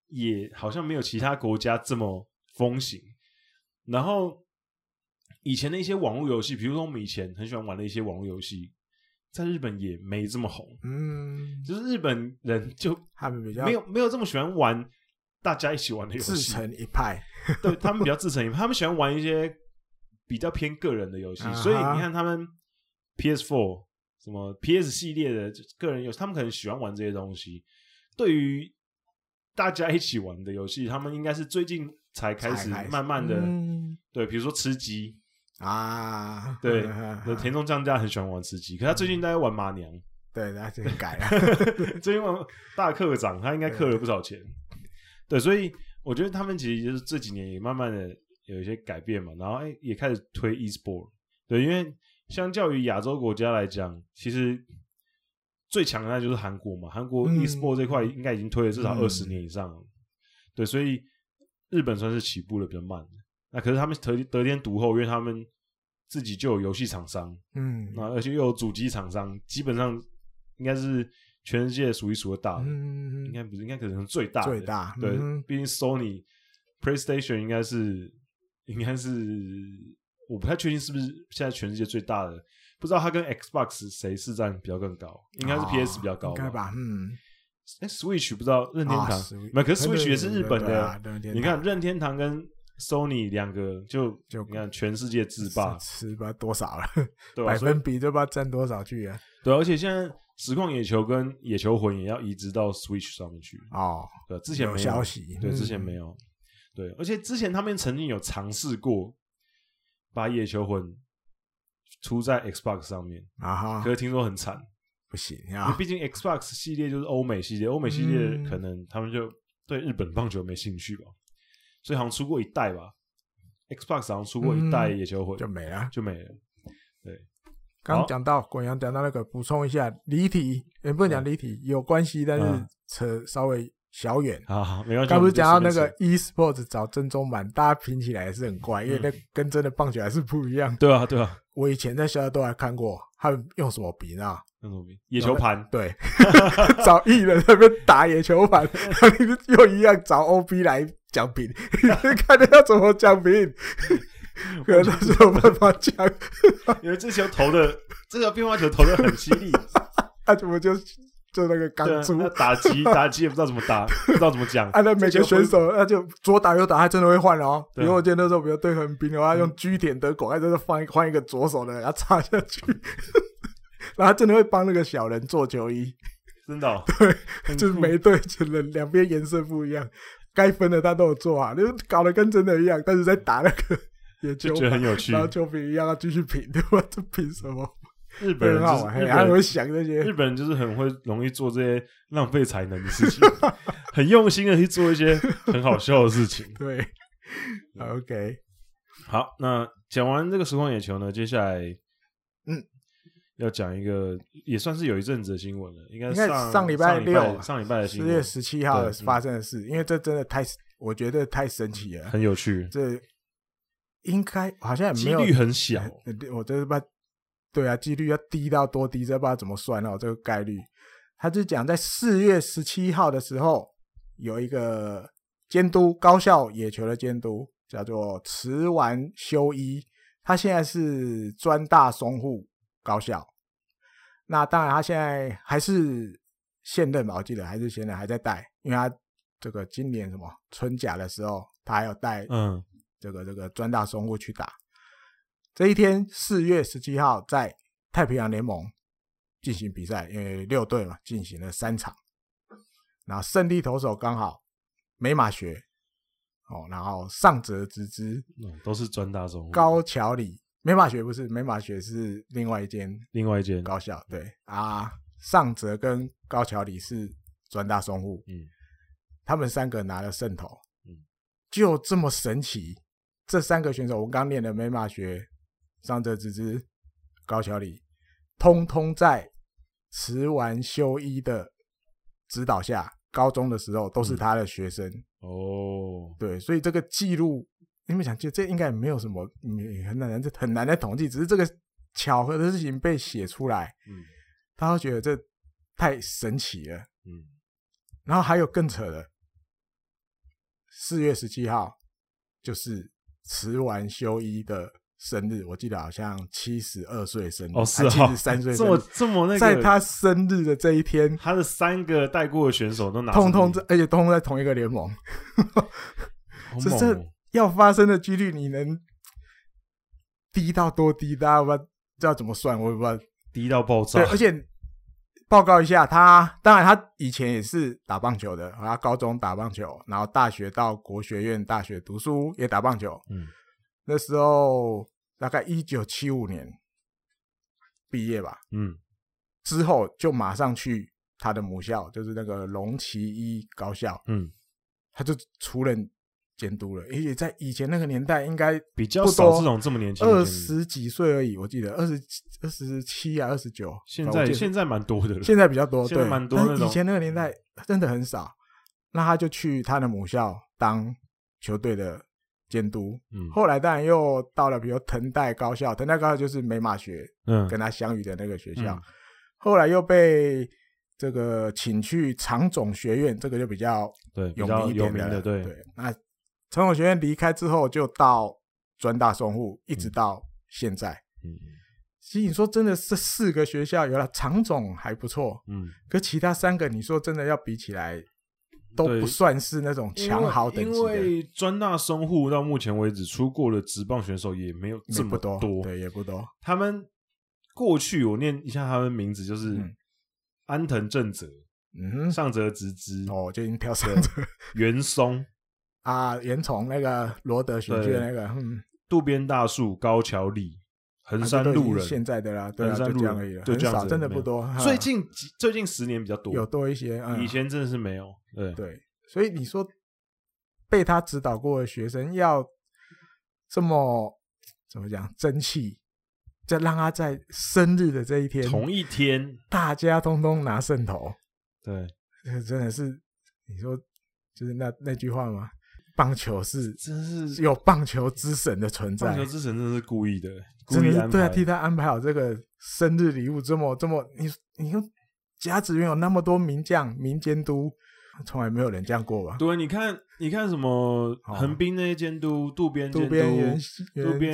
也好像没有其他国家这么风行。然后以前的一些网络游戏，比如说我们以前很喜欢玩的一些网络游戏，在日本也没这么红。嗯，就是日本人就他们比较没有没有这么喜欢玩。大家一起玩的游戏，自成一派。[laughs] 对，他们比较 [laughs] 自成一派，他们喜欢玩一些比较偏个人的游戏。Uh -huh. 所以你看，他们 PS4 什么 PS 系列的个人游戏，他们可能喜欢玩这些东西。对于大家一起玩的游戏，他们应该是最近才开始慢慢的，对，比如说吃鸡啊，[laughs] 对，[laughs] 田中将家很喜欢玩吃鸡，可他最近在玩马娘，对，他最近改了，[laughs] 最近玩大课长，他应该氪了不少钱。对，所以我觉得他们其实就是这几年也慢慢的有一些改变嘛，然后哎也开始推 e-sport。对，因为相较于亚洲国家来讲，其实最强的那就是韩国嘛，韩国 e-sport 这块应该已经推了至少二十年以上了。嗯。对，所以日本算是起步的比较慢。那可是他们得得天独厚，因为他们自己就有游戏厂商，嗯，那而且又有主机厂商，基本上应该是。全世界数一数二大的，嗯、应该不是，应该可能是最大的。最大，对，嗯、毕竟 Sony、PlayStation 应该是，应该是，我不太确定是不是现在全世界最大的，不知道它跟 Xbox 谁市占比较更高，应该是 PS 比较高吧，应该吧？嗯，哎 Switch 不知道任天堂，可是 Switch 也是日本的。啊、你看任天堂跟 Sony 两个就就你看全世界制霸，是吧？多少了？对吧？百分比就不知道占多少去啊？对，而且现在。实况野球跟野球魂也要移植到 Switch 上面去哦。对，之前没消息，对，之前没有。嗯、对，而且之前他们曾经有尝试过把野球魂出在 Xbox 上面啊哈，可是听说很惨，不行啊。毕竟 Xbox 系列就是欧美系列，欧美系列可能他们就对日本棒球没兴趣吧，嗯、所以好像出过一代吧。Xbox 好像出过一代野球魂、嗯、就没了，就没了。对。刚讲到滚阳讲到那个，补充一下离题，也不能讲离题，有关系，但是扯稍微小远。好好，没关系。刚不是讲到那个 e-sports 找正宗版，大家拼起来也是很怪，因为那跟真的棒球还是不一样。对啊，对啊。我以前在学校都还看过，他们用什么笔呢？用什么笔？野球盘。对，[laughs] 找艺人那边打野球盘，又一样找 OB 来讲评，看他要怎么讲评。[laughs] 可能他是有办法讲，[laughs] 因为这球投的，这个乒乓球投的很犀利，他怎么就就那个钢珠、啊、打击 [laughs] 打击也不知道怎么打，不知道怎么讲。啊，那每个选手那就左打右打，他真的会换哦。比如我记得那时候，比如对横滨的话，用 G 点德广，还真的换换一个左手的，然后插下去，[laughs] 然后真的会帮那个小人做球衣，真的、哦。对，就是每队只能两边颜色不一样，该分的他都有做啊，就搞得跟真的一样，但是在打那个。也就觉得很有趣，然后球评一样要继续评，对吧？这凭什么？日本人就是日本人会想这些，日本人就是很会容易做这些浪费才能的事情，[laughs] 很用心的去做一些很好笑的事情。对，OK，好，那讲完这个实况野球呢，接下来嗯，要讲一个也算是有一阵子的新闻了，应该上上礼拜六，上礼拜十月十七号发生的事，因为这真的太，我觉得太神奇了，很有趣，这。应该好像也没有几率很小，我这是把对啊，几率要低到多低，这不知道怎么算哦。这个概率，他就讲在四月十七号的时候，有一个监督高校野球的监督，叫做池丸修一，他现在是专大松户高校。那当然，他现在还是现任吧，我记得还是现任还在带，因为他这个今年什么春假的时候，他还有带嗯。这个这个专大松户去打，这一天四月十七号在太平洋联盟进行比赛，因为六队嘛进行了三场，然后胜利投手刚好美马学哦，然后上泽直之、嗯、都是专大松户，高桥里美马学不是美马学是另外一间另外一间。高校对啊，上泽跟高桥里是专大松户，嗯，他们三个拿了胜投，嗯，就这么神奇。这三个选手，我们刚念的美马学、上泽直之、高桥里，通通在池丸修一的指导下高中的时候都是他的学生。嗯、哦，对，所以这个记录，你们想，就这应该没有什么很难，这很难的统计，只是这个巧合的事情被写出来，嗯，他会觉得这太神奇了，嗯，然后还有更扯的，四月十七号就是池丸修一的。生日，我记得好像七十二岁生日，哦，是七十三岁 [laughs] 生日，这么这么那个，在他生日的这一天，他的三个带过的选手都拿，通通在，而且通通在同一个联盟，[laughs] 这这、哦、要发生的几率，你能低到多低？大家不知道怎么算，我也不知道，低到爆炸。对，而且报告一下，他当然他以前也是打棒球的，他高中打棒球，然后大学到国学院大学读书也打棒球，嗯。那时候大概一九七五年毕业吧，嗯，之后就马上去他的母校，就是那个龙崎一高校，嗯，他就出任监督了。而且在以前那个年代，应该比较少这种这么年轻，二十几岁而已，我记得二十二十七啊，二十九。现在现在蛮多的了，现在比较多，[laughs] 对，蛮多。但以前那个年代真的很少。那他就去他的母校当球队的。监督，嗯，后来当然又到了，比如藤代高校，藤代高校就是美马学，嗯，跟他相遇的那个学校。嗯、后来又被这个请去长总学院，这个就比较对有名一点的，的对，对。那长总学院离开之后，就到专大松户，一直到现在。嗯，其实你说真的，这四个学校有了长总还不错，嗯，可其他三个，你说真的要比起来。都不算是那种强豪等级的，因为专大松户到目前为止出过的职棒选手也没有这么多，多，对，也不多。他们过去我念一下他们名字，就是安藤正则，嗯，上泽直之，哦，就已经跳上了。原松 [laughs] 啊，原从那个罗德选区的那个，嗯，渡边大树、高桥礼。横山路人，现在的啦，对啊，就这样而已了，很少，真的不多。最近最近十年比较多，有多一些，以前真的是没有。对对，所以你说被他指导过的学生要这么怎么讲争气，再让他在生日的这一天，同一天，大家通通拿圣头。对，真的是你说就是那那句话吗？棒球是真是有棒球之神的存在，棒球之神真的是故意的。真的对啊，替他安排好这个生日礼物，这么这么，你你看甲子园有那么多名将、名监督，从来没有人这样过吧？对，你看，你看什么横滨那些监督，渡边监督，渡边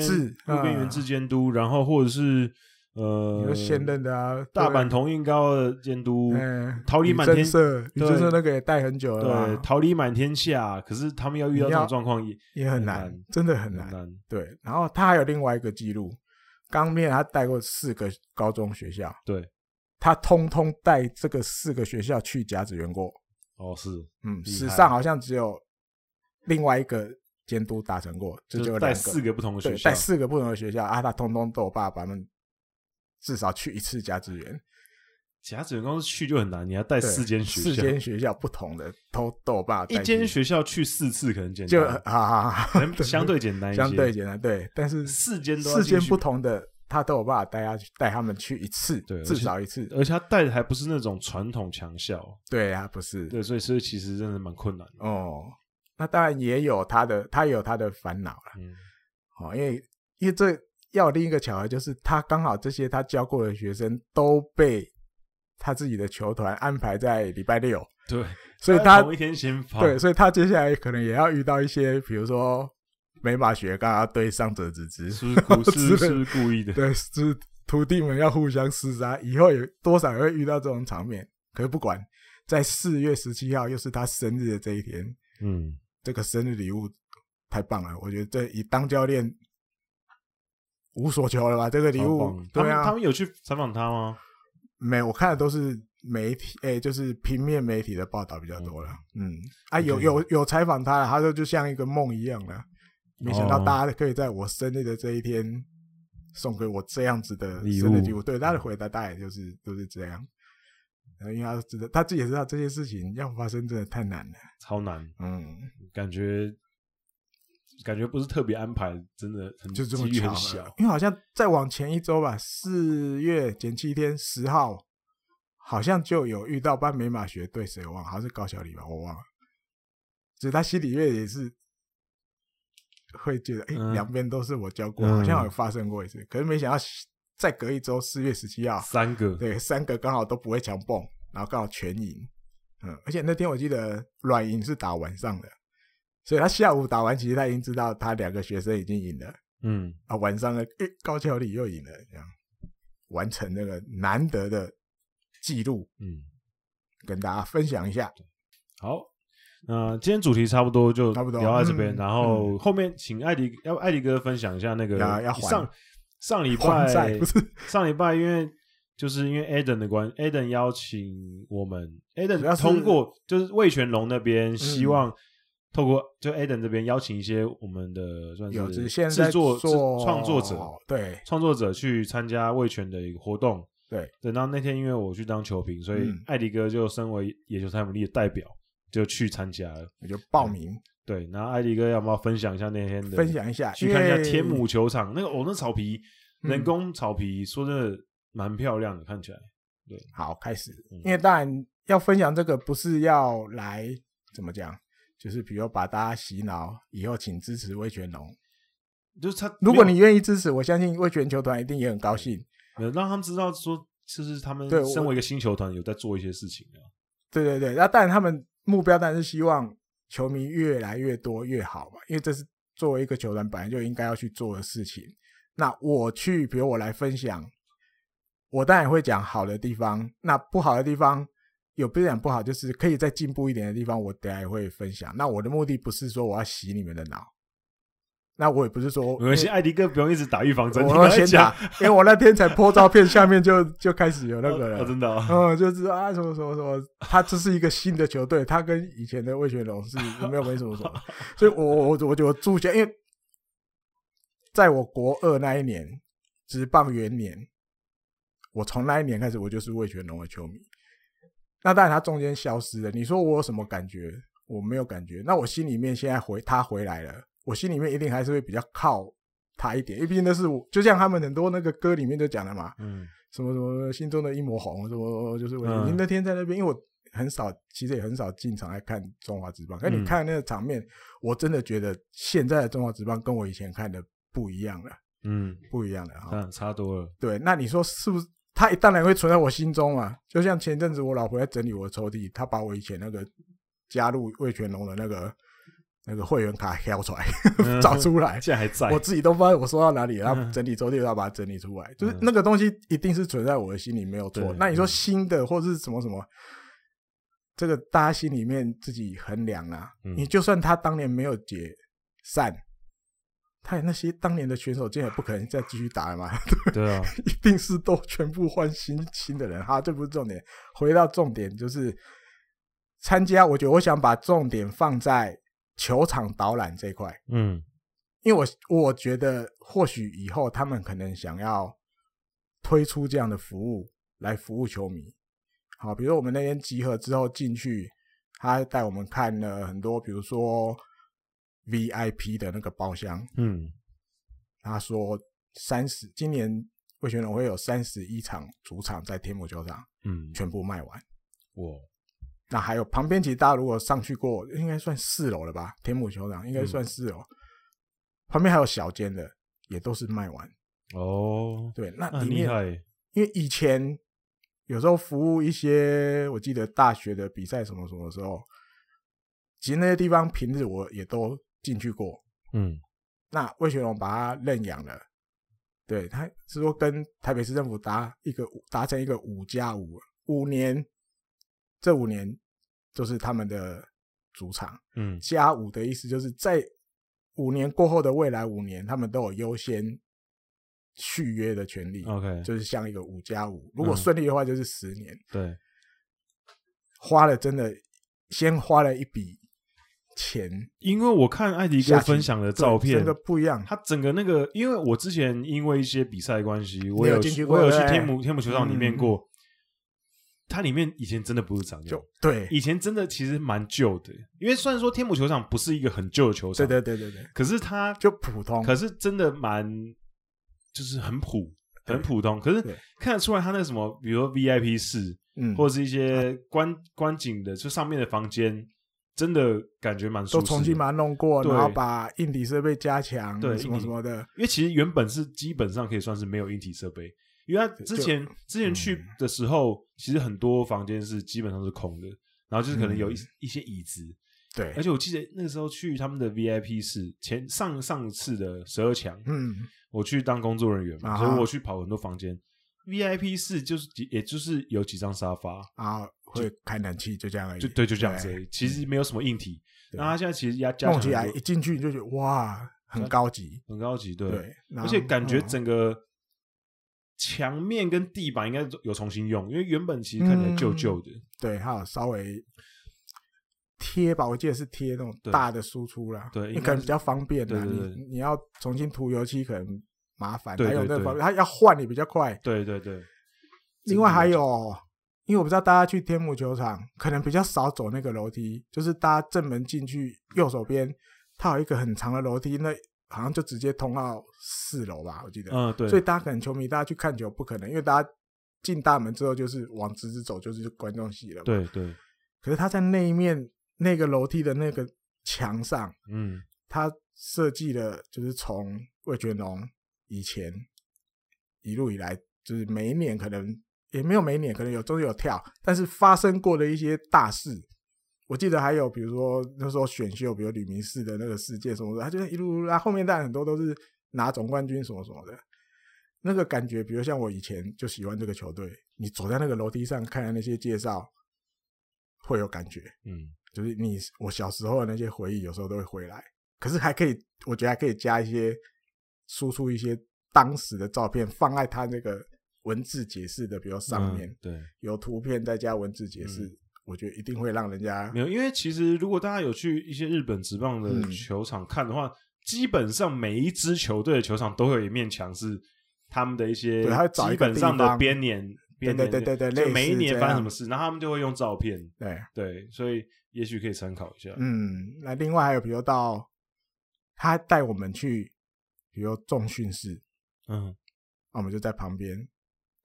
治，渡边元智监督，然后或者是呃，现任的啊，大阪桐荫高的监督，桃李满天色，宇真社那个也带很久了，对，桃李满天下，可是他们要遇到这种状况也也很难，真的很难。对，然后他还有另外一个记录。刚面他带过四个高中学校，对，他通通带这个四个学校去甲子园过。哦，是，嗯，史上好像只有另外一个监督达成过，就就带四个不同的学校，带四个不同的学校啊，他通通都有办法把他们至少去一次甲子园。甲子园光是去就很难，你要带四间学校，四间学校不同的都都有办法。一间学校去四次可能简单，就啊，[laughs] 可能 [laughs] 相对简单一些，相对简单。对，但是四间四间不同的，他都有办法带他去带他们去一次，对，至少一次。而且他带的还不是那种传统强校，对啊，不是。对，所以所以其实真的蛮困难的哦。那当然也有他的，他也有他的烦恼了。嗯，哦，因为因为这要另一个巧合，就是他刚好这些他教过的学生都被。他自己的球团安排在礼拜六，对，所以他同一天先发，对，所以他接下来可能也要遇到一些，比如说美马学刚刚对上者之之，是故是是故意的，[laughs] 对，是徒弟们要互相厮杀，以后有多少也会遇到这种场面。可是不管，在四月十七号又是他生日的这一天，嗯，这个生日礼物太棒了，我觉得这以当教练无所求了吧？这个礼物，对啊，他们有去采访他吗？没，我看的都是媒体，哎、欸，就是平面媒体的报道比较多了。嗯，嗯啊，有有有采访他了，他说就像一个梦一样了。没想到大家可以在我生日的这一天送给我这样子的生日礼物。对，他的回答大概就是都是这样。因为他知道他自己也知道这些事情要发生真的太难了，超难。嗯，感觉感觉不是特别安排，真的很就这么巧小。因为好像再往前一周吧，四月减七天十号，好像就有遇到班美马学对谁我忘了，好像是高小李吧，我忘了。所以他心里面也是会觉得，哎、欸，两边都是我教过，嗯、好像有发生过一次。可是没想到再隔一周，四月十七号，三个对，三个刚好都不会强蹦，然后刚好全赢。嗯，而且那天我记得软银是打晚上的，所以他下午打完，其实他已经知道他两个学生已经赢了。嗯，啊，晚上呢，诶、欸，高桥里又赢了，这样完成那个难得的记录。嗯，跟大家分享一下。好，那今天主题差不多就差不多聊到这边，嗯、然后后面请艾迪要艾迪哥分享一下那个上上礼拜不是上礼拜因为。就是因为 Aden 的关 Aden 邀请我们，Adam 通过就是魏全龙那边希望透过就 Adam 这边邀请一些我们的算是制作创作者，对创作者去参加味全的一个活动，对。等到那天因为我去当球评，所以艾迪哥就身为野球台姆利的代表就去参加了，我就报名。对，然后艾迪哥要不要分享一下那天的？分享一下，去看一下天母球场那个哦，那草皮人工草皮，说真的。蛮漂亮的，看起来。对，好，开始。因为当然要分享这个，不是要来怎么讲，就是比如把大家洗脑，以后请支持味全龙。就是他，如果你愿意支持，我相信味全球团一定也很高兴。让他们知道说，就是他们身为一个新球团，有在做一些事情啊。对对对，那当然他们目标当然是希望球迷越来越多越好嘛，因为这是作为一个球团本来就应该要去做的事情。那我去，比如我来分享。我当然会讲好的地方，那不好的地方有不讲不好，就是可以再进步一点的地方，我等下也会分享。那我的目的不是说我要洗你们的脑，那我也不是说没关系，艾迪哥不用一直打预防针，我要先打，因为我那天才 po 照片，下面就就开始有那个了，真的、哦，嗯，就是啊什么什么什么，他这是一个新的球队，他跟以前的魏全龙是 [laughs] 没有没什么什么，所以我我我就注下，因为在我国二那一年职棒元年。我从那一年开始，我就是魏全龙的球迷。那当然，他中间消失了。你说我有什么感觉？我没有感觉。那我心里面现在回他回来了，我心里面一定还是会比较靠他一点，因为毕竟那是我，就像他们很多那个歌里面都讲了嘛，嗯，什么什么心中的一抹红，什么就是我。您那天在那边，因为我很少，其实也很少进场来看中华职棒。可你看那个场面，我真的觉得现在的中华职棒跟我以前看的不一样了，嗯，不一样了哈，差多了。对，那你说是不是？他当然会存在我心中啊，就像前阵子我老婆在整理我的抽屉，她把我以前那个加入味全龙的那个那个会员卡挑出来，嗯、[laughs] 找出来，[laughs] 现在还在，我自己都不知道我收到哪里，然后整理抽屉要把它整理出来，嗯、就是那个东西一定是存在我的心里没有错。那你说新的或者是什么什么，这个大家心里面自己衡量啊。嗯、你就算他当年没有解散。他那些当年的选手，今天也不可能再继续打了嘛？[laughs] 对啊，[laughs] 一定是都全部换新新的人哈。这不是重点，回到重点就是参加。我觉得我想把重点放在球场导览这一块。嗯，因为我我觉得或许以后他们可能想要推出这样的服务来服务球迷。好，比如我们那天集合之后进去，他带我们看了很多，比如说。VIP 的那个包厢，嗯，他说三十，今年魏全龙会有三十一场主场在天母球场，嗯，全部卖完。哇，那还有旁边，其实大家如果上去过，应该算四楼了吧？天母球场应该算四楼，嗯、旁边还有小间的，也都是卖完。哦，对，那里面，啊、因为以前有时候服务一些，我记得大学的比赛什么什么的时候，其实那些地方平日我也都。进去过，嗯，那魏学龙把他认养了，对，他是说跟台北市政府达一个达成一个五加五五年，这五年就是他们的主场，嗯，加五的意思就是在五年过后的未来五年，他们都有优先续约的权利，OK，就是像一个五加五，如果顺利的话就是十年，嗯，对，花了真的先花了一笔。钱，因为我看艾迪哥分享的照片，真的不一样。他整个那个，因为我之前因为一些比赛关系，我有我有去天母天母球场里面过。它里面以前真的不是长这样，对，以前真的其实蛮旧的。因为虽然说天母球场不是一个很旧的球场，对对对对对，可是它就普通，可是真的蛮就是很普很普通。可是看得出来，它那个什么，比如说 VIP 室，嗯，或者是一些观观景的，就上面的房间，真的感觉蛮舒适。都重新把它弄过，对然后把硬体设备加强，对什么什么的。因为其实原本是基本上可以算是没有硬体设备，因为他之前之前去的时候，嗯，其实很多房间是基本上是空的，然后就是可能有一，嗯，一些椅子。对，而且我记得那个时候去他们的 VIP 室，前上上次的十二强，嗯，我去当工作人员嘛，啊，所以我去跑很多房间。VIP 室就是也就是有几张沙发，啊，会开暖气，就这样而已。就对，就这样子而已。其实没有什么硬体。那他现在其实压弄起来一进去就觉得哇，很高级，很高级，对。对，而且感觉整个墙面跟地板应该有重新用，因为原本其实看起来旧旧的。嗯、对，还有稍微。贴吧，我记得是贴那种大的输出啦，对，你可能比较方便的。你你要重新涂油漆可能麻烦，还有那个方面，他要换也比较快。对对对。另外还有，因为我不知道大家去天母球场可能比较少走那个楼梯，就是大家正门进去右手边，它有一个很长的楼梯，那好像就直接通到四楼吧，我记得。嗯，对。所以大家可能球迷大家去看球不可能，因为大家进大门之后就是往直直走就是观众席了。对对。可是他在那一面。那个楼梯的那个墙上，嗯，他设计了，就是从魏全龙以前一路以来，就是每一年可能也没有每一年可能有中间有跳，但是发生过的一些大事，我记得还有比如说那时候选秀，比如吕明世的那个事件什么的，他就一路来后面，但很多都是拿总冠军什么什么的，那个感觉，比如像我以前就喜欢这个球队，你走在那个楼梯上看那些介绍，会有感觉，嗯。就是你我小时候的那些回忆，有时候都会回来。可是还可以，我觉得还可以加一些输出一些当时的照片，放在他那个文字解释的，比如上面，嗯、对，有图片再加文字解释、嗯，我觉得一定会让人家没有。因为其实如果大家有去一些日本职棒的球场看的话，嗯、基本上每一支球队的球场都会有一面墙是他们的一些基本上的编年，对对对对对，就每一年发生什么事，然后他们就会用照片，对对，所以。也许可以参考一下。嗯，那另外还有，比如到他带我们去，比如重训室，嗯，那我们就在旁边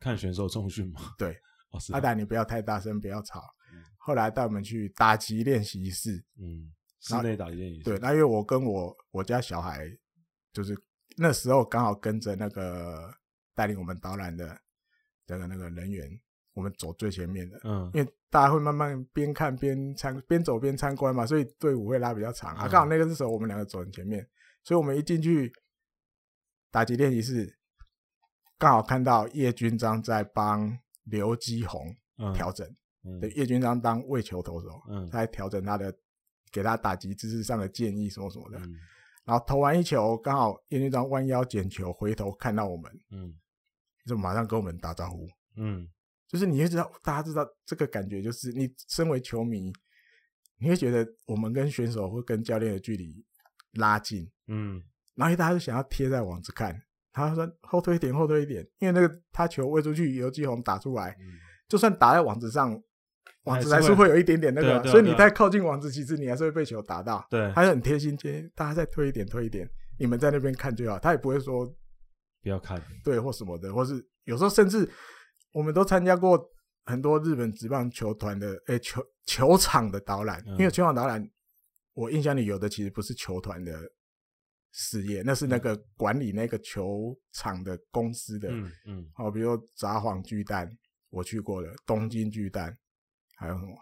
看选手重训嘛。对，[laughs] 哦、阿达，你不要太大声，不要吵。嗯、后来带我们去打击练习室，嗯，室内打击练习室。对，那因为我跟我我家小孩，就是那时候刚好跟着那个带领我们导览的那个那个人员。我们走最前面的，嗯，因为大家会慢慢边看边参边走边参观嘛，所以队伍会拉比较长。啊，刚好那个时候我们两个走很前面，所以我们一进去打击练习室，刚好看到叶军章在帮刘基宏调整，对，叶军章当位球投手，嗯，他在调整他的，给他打击姿势上的建议什么什么的，然后投完一球，刚好叶军章弯腰捡球，回头看到我们，嗯，就马上跟我们打招呼，嗯。就是你会知道，大家知道这个感觉，就是你身为球迷，你会觉得我们跟选手或跟教练的距离拉近，嗯，然后大家就想要贴在网子看，他说后退一点，后退一点，因为那个他球喂出去，游击红打出来，嗯，就算打在网子上，网子还是会有一点点那个，所以你太靠近网子，其实你还是会被球打到，对，他就很贴心，接大家再推一点，推一点，你们在那边看就好，他也不会说不要看，对或什么的，或是有时候甚至。我们都参加过很多日本职棒球团的诶、欸、球球场的导览，因为球场导览，我印象里有的其实不是球团的事业，那是那个管理那个球场的公司的，嗯嗯，好，比如说札幌巨蛋，我去过了，东京巨蛋，还有什么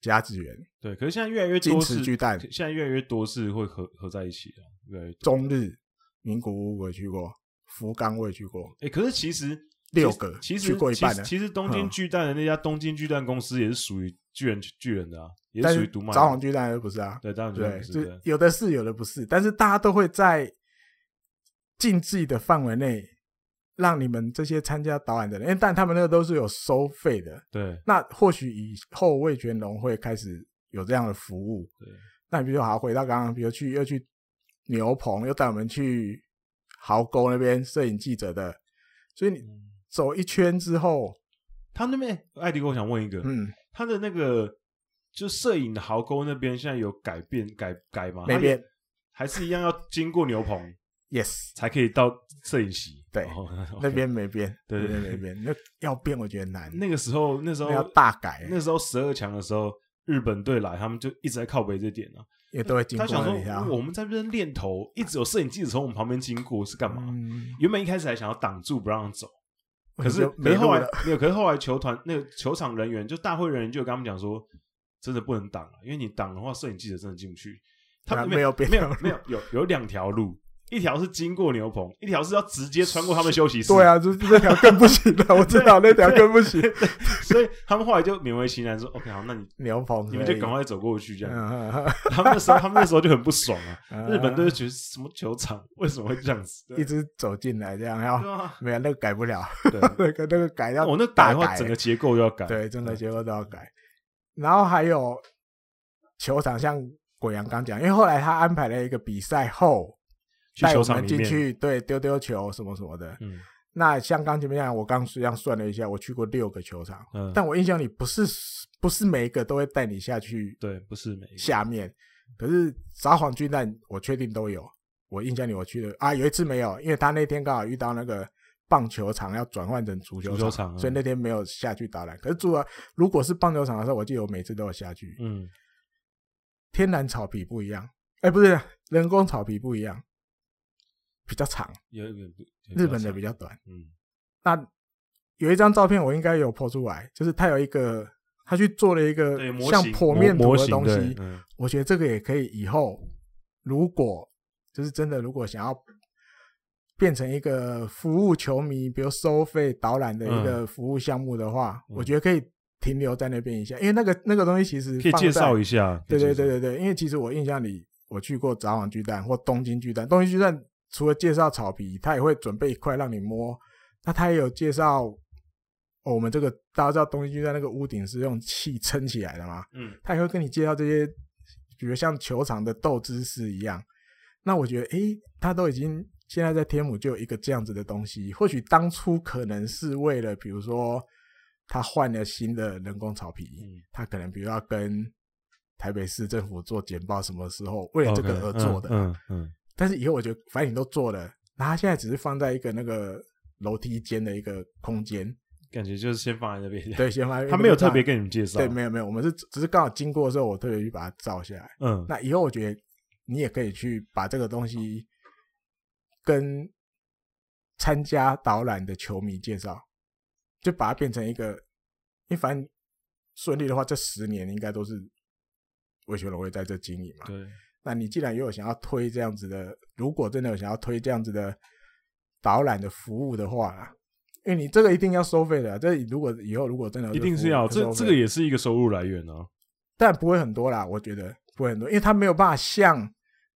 甲子园，对，可是现在越来越多是巨蛋，现在越来越多是会合合在一起的，越来越中日名古屋我也去过，福冈我也去过，哎、欸，可是其实。六个，其实去过一半其实东京巨蛋的那家东京巨蛋公司也是属于巨人巨人的啊，也是属于独卖。札幌巨蛋又不是啊，对，当然对，就有的是，有的不是，但是大家都会在禁忌的范围内，让你们这些参加导览的人，因为但他们那个都是有收费的，对。那或许以后味全龙会开始有这样的服务，对。那你比如说，好回到刚刚，比如去又去牛棚，又带我们去壕沟那边摄影记者的，所以你。嗯走一圈之后，他那边艾迪哥，我想问一个，嗯，他的那个就摄影的壕沟那边现在有改变改改吗？没变，还是一样要经过牛棚？[laughs] yes，才可以到摄影席。对，哦、[laughs] 那边没变，对对对，没变。那要变，我觉得难。那个时候，那时候要大改。那时候十二强的时候，日本队来，他们就一直在靠北这点呢，也都会经过。他想说，我们在这边练头，一直有摄影记者从我们旁边经过，是干嘛？嗯、原本一开始还想要挡住不让走。可是，可是后来没有。可是后来球团那个球场人员，就大会人员就跟他们讲说，真的不能挡了，因为你挡的话，摄影记者真的进不去。他们没有没有没有有有两条路，一条是经过牛棚，一条是要直接穿过他们休息室。对啊，就是那条更不行了，我知道那条更不行。所以他们后来就勉为其难说：“OK，好，那你牛棚，你们就赶快走过去。”这样。[laughs] 他们那时候，他们那时候就很不爽啊。日本队觉得什么球场为什么会这样子？一直走进来这样，要没有那个改不了。对，[laughs] 那个那个改要我那改的话，整个结构要改。对，整个结构都要改。然后还有球场，像果阳刚讲，因为后来他安排了一个比赛后带我们进去，对，丢丢球什么什么的。嗯，那像刚前面讲，我刚实际上算了一下，我去过六个球场，嗯，但我印象里不是不是每一个都会带你下去，对，不是每一个下面，可是撒谎军蛋我确定都有。我印象里我去的啊，有一次没有，因为他那天刚好遇到那个棒球场要转换成足球场，所以那天没有下去打篮。可是主要如果是棒球场的时候，我记得我每次都有下去。嗯，天然草皮不一样，哎、欸，不是人工草皮不一样，比较长，有有日本的比较短。嗯，那有一张照片我应该有 po 出来，就是他有一个他去做了一个像剖面图的东西，嗯、我觉得这个也可以以后如果。就是真的，如果想要变成一个服务球迷，比如收费导览的一个服务项目的话，嗯、我觉得可以停留在那边一下，因为那个那个东西其实可以介绍一下。对对对对对，因为其实我印象里，我去过札幌巨蛋或东京巨蛋，东京巨蛋除了介绍草皮，他也会准备一块让你摸。那他也有介绍、哦，我们这个大家知道东西就在那个屋顶是用气撑起来的嘛？嗯，他也会跟你介绍这些，比如像球场的斗姿势一样。那我觉得，诶、欸，他都已经现在在天母就有一个这样子的东西，或许当初可能是为了，比如说他换了新的人工草皮，嗯、他可能比如要跟台北市政府做简报，什么时候为了这个而做的，嗯。嗯，但是以后我觉得，反正你都做了，那他现在只是放在一个那个楼梯间的一个空间，感觉就是先放在那边，对，先放在那边。[laughs] 他没有特别跟你们介绍，对，没有没有，我们是只是刚好经过的时候，我特别去把它照下来。嗯，那以后我觉得。你也可以去把这个东西跟参加导览的球迷介绍，就把它变成一个，因为反正顺利的话，这十年应该都是魏学龙会在这经营嘛。对。那你既然也有想要推这样子的，如果真的有想要推这样子的导览的服务的话，因为你这个一定要收费的。这如果以后如果真的一定是要，这这个也是一个收入来源哦。但不会很多啦，我觉得不会很多，因为他没有办法像。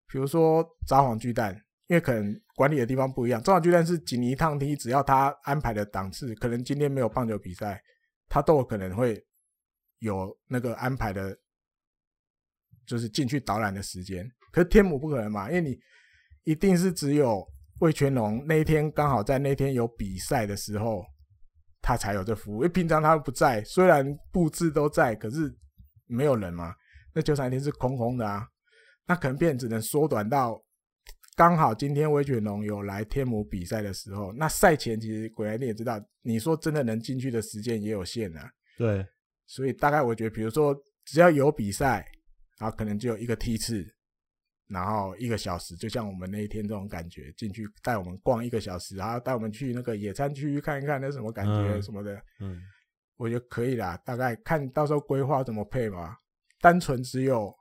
比如说札幌巨蛋，因为可能管理的地方不一样。札幌巨蛋是锦尼烫梯，只要他安排的档次，可能今天没有棒球比赛，他都有可能会有那个安排的，就是进去导览的时间。可是天母不可能嘛，因为你一定是只有魏全龙那一天刚好在那天有比赛的时候，他才有这服务。因为平常他不在，虽然布置都在，可是没有人嘛，那球场一定是空空的啊。那可能变只能缩短到刚好今天魏全龙有来天母比赛的时候，那赛前其实鬼来你也知道，你说真的能进去的时间也有限啊。对，所以大概我觉得，比如说只要有比赛，然后可能就有一个梯次，然后一个小时，就像我们那一天这种感觉，进去带我们逛一个小时，然后带我们去那个野餐区看一看，那什么感觉什么的。嗯，嗯我觉得可以啦，大概看到时候规划怎么配嘛。单纯只有。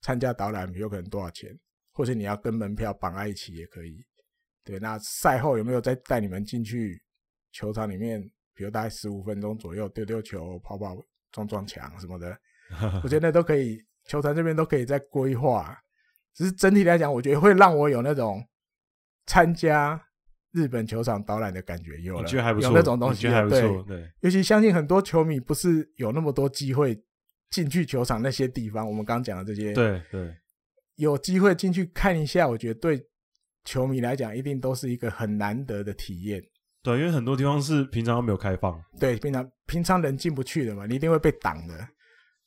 参加导览有可能多少钱，或者你要跟门票绑在一起也可以。对，那赛后有没有再带你们进去球场里面，比如大概十五分钟左右丢丢球、跑跑、撞撞墙什么的？[laughs] 我觉得那都可以，球团这边都可以在规划。只是整体来讲，我觉得会让我有那种参加日本球场导览的感觉，有了，有那种东西，对对。尤其相信很多球迷不是有那么多机会。进去球场那些地方，我们刚刚讲的这些，对对，有机会进去看一下，我觉得对球迷来讲，一定都是一个很难得的体验。对，因为很多地方是平常都没有开放，对，平常平常人进不去的嘛，你一定会被挡的。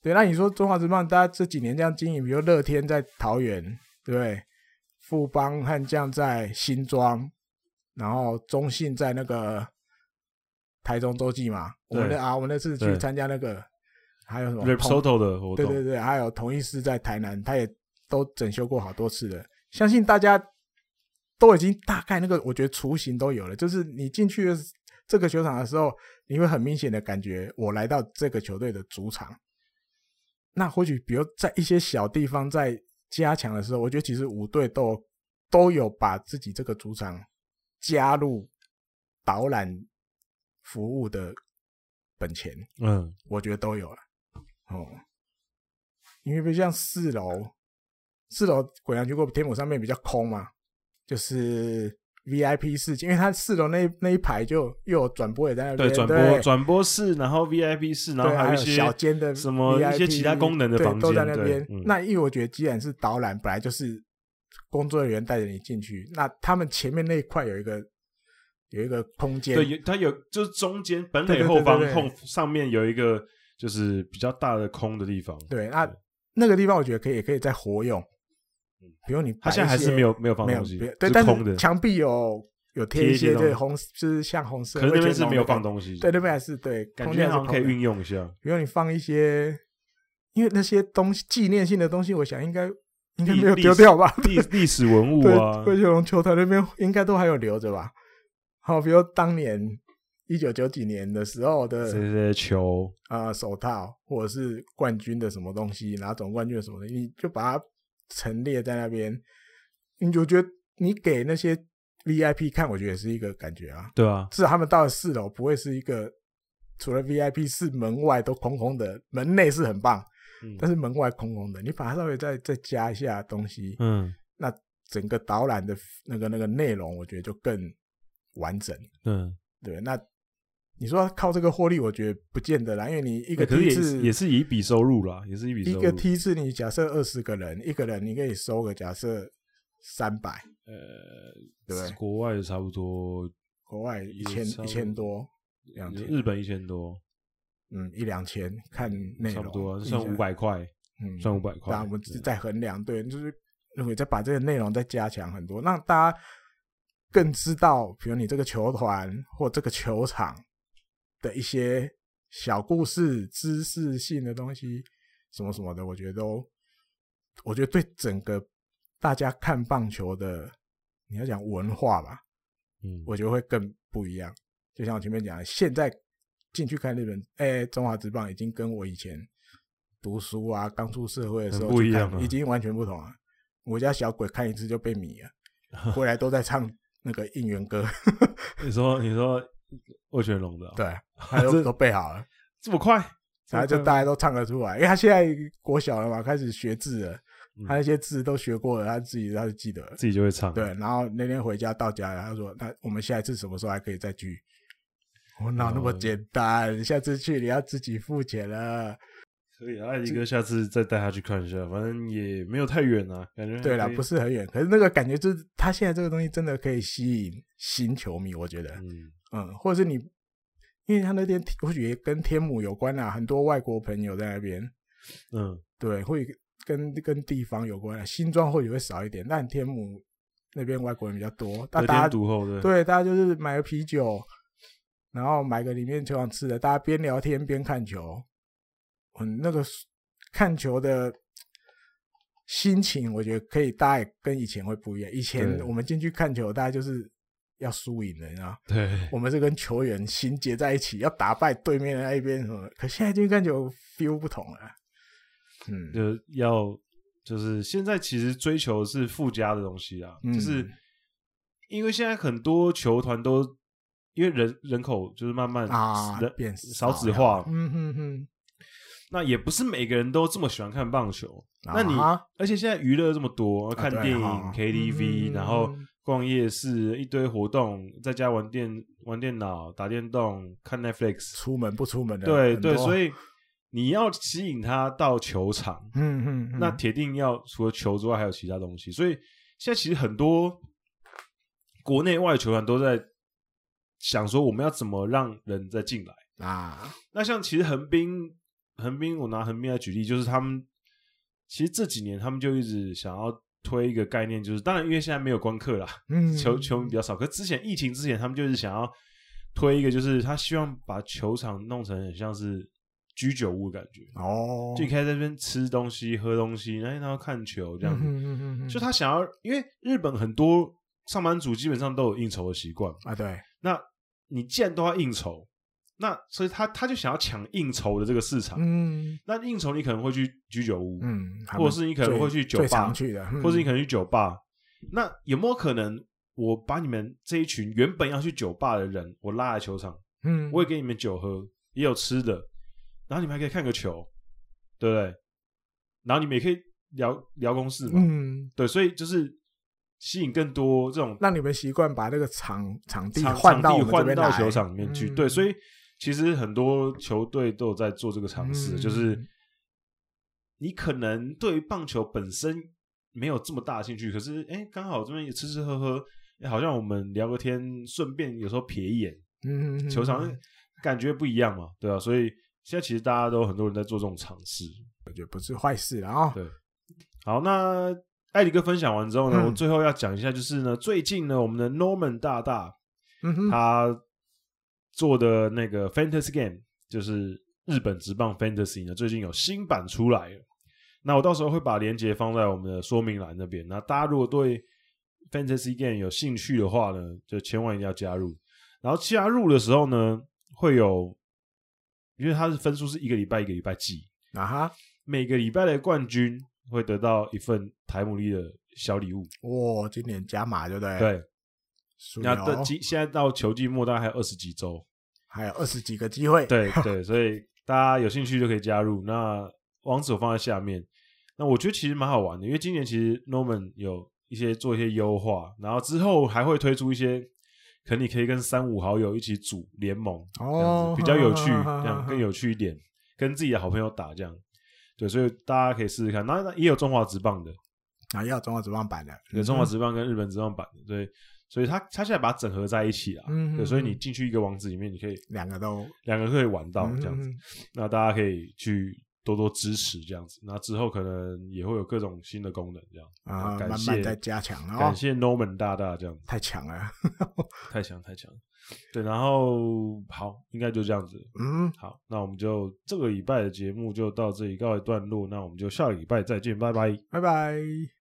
对，那你说中华职棒，大家这几年这样经营，比如乐天在桃园，对不对？富邦悍将在新庄，然后中信在那个台中洲际嘛。我们的啊，我们那次去参加那个，还有什么 Rapsodo 的活动？对对对，还有同一师在台南，他也都整修过好多次的。相信大家都已经大概那个，我觉得雏形都有了。就是你进去这个球场的时候，你会很明显的感觉，我来到这个球队的主场。那或许，比如在一些小地方在加强的时候，我觉得其实五队都都有把自己这个主场加入导览服务的本钱。嗯，我觉得都有了。哦，因为不像四楼，四楼鬼阳去过天母上面比较空嘛，就是 VIP 室，因为它四楼那那一排就又有转播也在那边，对，转播转播室，然后 VIP 室，然后还有一些小间的什么一些其他功能的房间都在那边。那因为我觉得既然是导览，本来就是工作人员带着你进去，那他们前面那一块有一个有一个空间，对，它有就是中间本垒后方空上面有一个。就是比较大的空的地方，对，那那个地方我觉得可以，也可以再活用。比如你，它现在还是没有没有放东西，对，但是墙壁有有贴一些对红，就是像红色。可是那边是没有放东西，对，那边还是对，感觉好像可以运用一下。比如你放一些，因为那些东西纪念性的东西，我想应该应该没有丢掉吧？历 [laughs] 历史文物啊，灰熊球台那边应该都还有留着吧？好，比如当年。一九九几年的时候的这些球啊，手套或者是冠军的什么东西，拿总冠军的什么东西，你就把它陈列在那边。你就觉得你给那些 VIP 看，我觉得也是一个感觉啊。对啊，至少他们到了四楼不会是一个除了 VIP 是门外都空空的，门内是很棒，嗯、但是门外空空的。你把它稍微再再加一下东西，嗯，那整个导览的那个那个内容，我觉得就更完整。嗯，对，那。你说靠这个获利，我觉得不见得啦，因为你一个梯次也是一笔收入啦，也是一笔收入。一个梯次，你假设二十个人，一个人你可以收个假设三百，呃，对不对？国外差不多，国外一千一千多，两千，日本一千多，嗯，一两千，看内容差不多算五百块，嗯，算五百块。那我们再衡量，对，就是如果再把这个内容再加强很多，让大家更知道，比如你这个球团或这个球场。的一些小故事、知识性的东西，什么什么的，我觉得都，我觉得对整个大家看棒球的，你要讲文化吧，嗯，我觉得会更不一样。就像我前面讲的，现在进去看日本，哎、欸，中华职棒已经跟我以前读书啊，刚出社会的时候不一样了，已经完全不同了。我家小鬼看一次就被迷了，[laughs] 回来都在唱那个应援歌。[laughs] 你说，你说。味全龙的、啊，对，他都 [laughs] 都背好了，这么快，然后就大家都唱得出来，因为他现在国小了嘛，开始学字了，嗯、他那些字都学过了，他自己他就记得了，自己就会唱。对，然后那天回家到家了，他说：“那我们下一次什么时候还可以再聚？”我哪那么简单？嗯、下次去你要自己付钱了。可以啊，艾迪哥下次再带他去看一下，反正也没有太远啊，感觉。对啦，不是很远，可是那个感觉就是他现在这个东西真的可以吸引新球迷，我觉得。嗯。嗯，或者是你，因为他那天或许也跟天母有关啊，很多外国朋友在那边，嗯，对，会跟跟地方有关啊。新庄或许会少一点，但天母那边外国人比较多，大家独厚的，对，大家就是买个啤酒，然后买个里面球场吃的，大家边聊天边看球，嗯，那个看球的心情，我觉得可以，大概跟以前会不一样。以前我们进去看球，大家就是。要输赢的，你知道？对，我们是跟球员心结在一起，要打败对面的那一边什么？可现在就感觉 feel 不同了。嗯，就要就是现在其实追求是附加的东西啊，嗯、就是因为现在很多球团都因为人人口就是慢慢啊人变少子化，嗯哼哼。那也不是每个人都这么喜欢看棒球。啊、那你而且现在娱乐这么多，看电影、啊、KTV，、嗯、然后。逛夜市一堆活动，在家玩电玩电脑、打电动、看 Netflix，出门不出门的。对对，所以你要吸引他到球场，嗯嗯，嗯那铁定要除了球之外还有其他东西。所以现在其实很多国内外球团都在想说，我们要怎么让人再进来啊？那像其实横滨，横滨我拿横滨来举例，就是他们其实这几年他们就一直想要推一个概念，就是当然因为现在没有观客啦，嗯，球球迷比较少。可之前疫情之前，他们就是想要推一个，就是他希望把球场弄成很像是居酒屋的感觉哦，就你可以在这边吃东西、喝东西，然后看球这样子。就他想要，因为日本很多上班族基本上都有应酬的习惯啊。对，那你既然都要应酬。那所以他他就想要抢应酬的这个市场，嗯，那应酬你可能会去居酒屋，嗯，或者是你可能会去酒吧，去的，或者你可能去酒吧。那有没有可能我把你们这一群原本要去酒吧的人，我拉来球场，嗯，我也给你们酒喝，也有吃的，然后你们还可以看个球，对不对？然后你们也可以聊聊公事嘛，嗯，对，所以就是吸引更多这种，让你们习惯把那个场场地换到换到球场里面去，对，所以。其实很多球队都有在做这个尝试，嗯、就是你可能对于棒球本身没有这么大的兴趣，可是哎，刚好这边也吃吃喝喝，好像我们聊个天，顺便有时候瞥一眼，嗯，嗯，球场感觉不一样嘛，对啊，所以现在其实大家都很多人在做这种尝试，感觉得不是坏事啊。对，好，那艾迪哥分享完之后呢，嗯、我最后要讲一下，就是呢，最近呢，我们的 Norman 大大，嗯哼，他。做的那个 Fantasy Game 就是日本职棒 Fantasy 呢，最近有新版出来了。那我到时候会把链接放在我们的说明栏那边。那大家如果对 Fantasy Game 有兴趣的话呢，就千万一定要加入。然后加入的时候呢，会有，因为它是分数是一个礼拜一个礼拜记啊哈，每个礼拜的冠军会得到一份台姆利的小礼物。哇，今年加码对不对？对。那的季现在到球季末大概还有二十几周，还有二十几个机会。对 [laughs] 对，所以大家有兴趣就可以加入。那网址我放在下面。那我觉得其实蛮好玩的，因为今年其实 Norman 有一些做一些优化，然后之后还会推出一些，可能你可以跟三五好友一起组联盟，哦，比较有趣，[laughs] 这样更有趣一点，跟自己的好朋友打这样。对，所以大家可以试试看。那那也有中华职棒的，啊，也有中华职棒版的，有中华职棒跟日本职棒版的，对。所以他他现在把它整合在一起了，嗯，对，所以你进去一个网址里面，你可以两个都两个可以玩到这样子，那大家可以去多多支持这样子，那之后可能也会有各种新的功能这样啊，感谢慢慢在加强，哦，感谢 Norman 大大这样子，太强了，太强太强，对，然后好，应该就这样子，嗯，好，那我们就这个礼拜的节目就到这里告一段落，那我们就下个礼拜再见，拜拜，拜拜。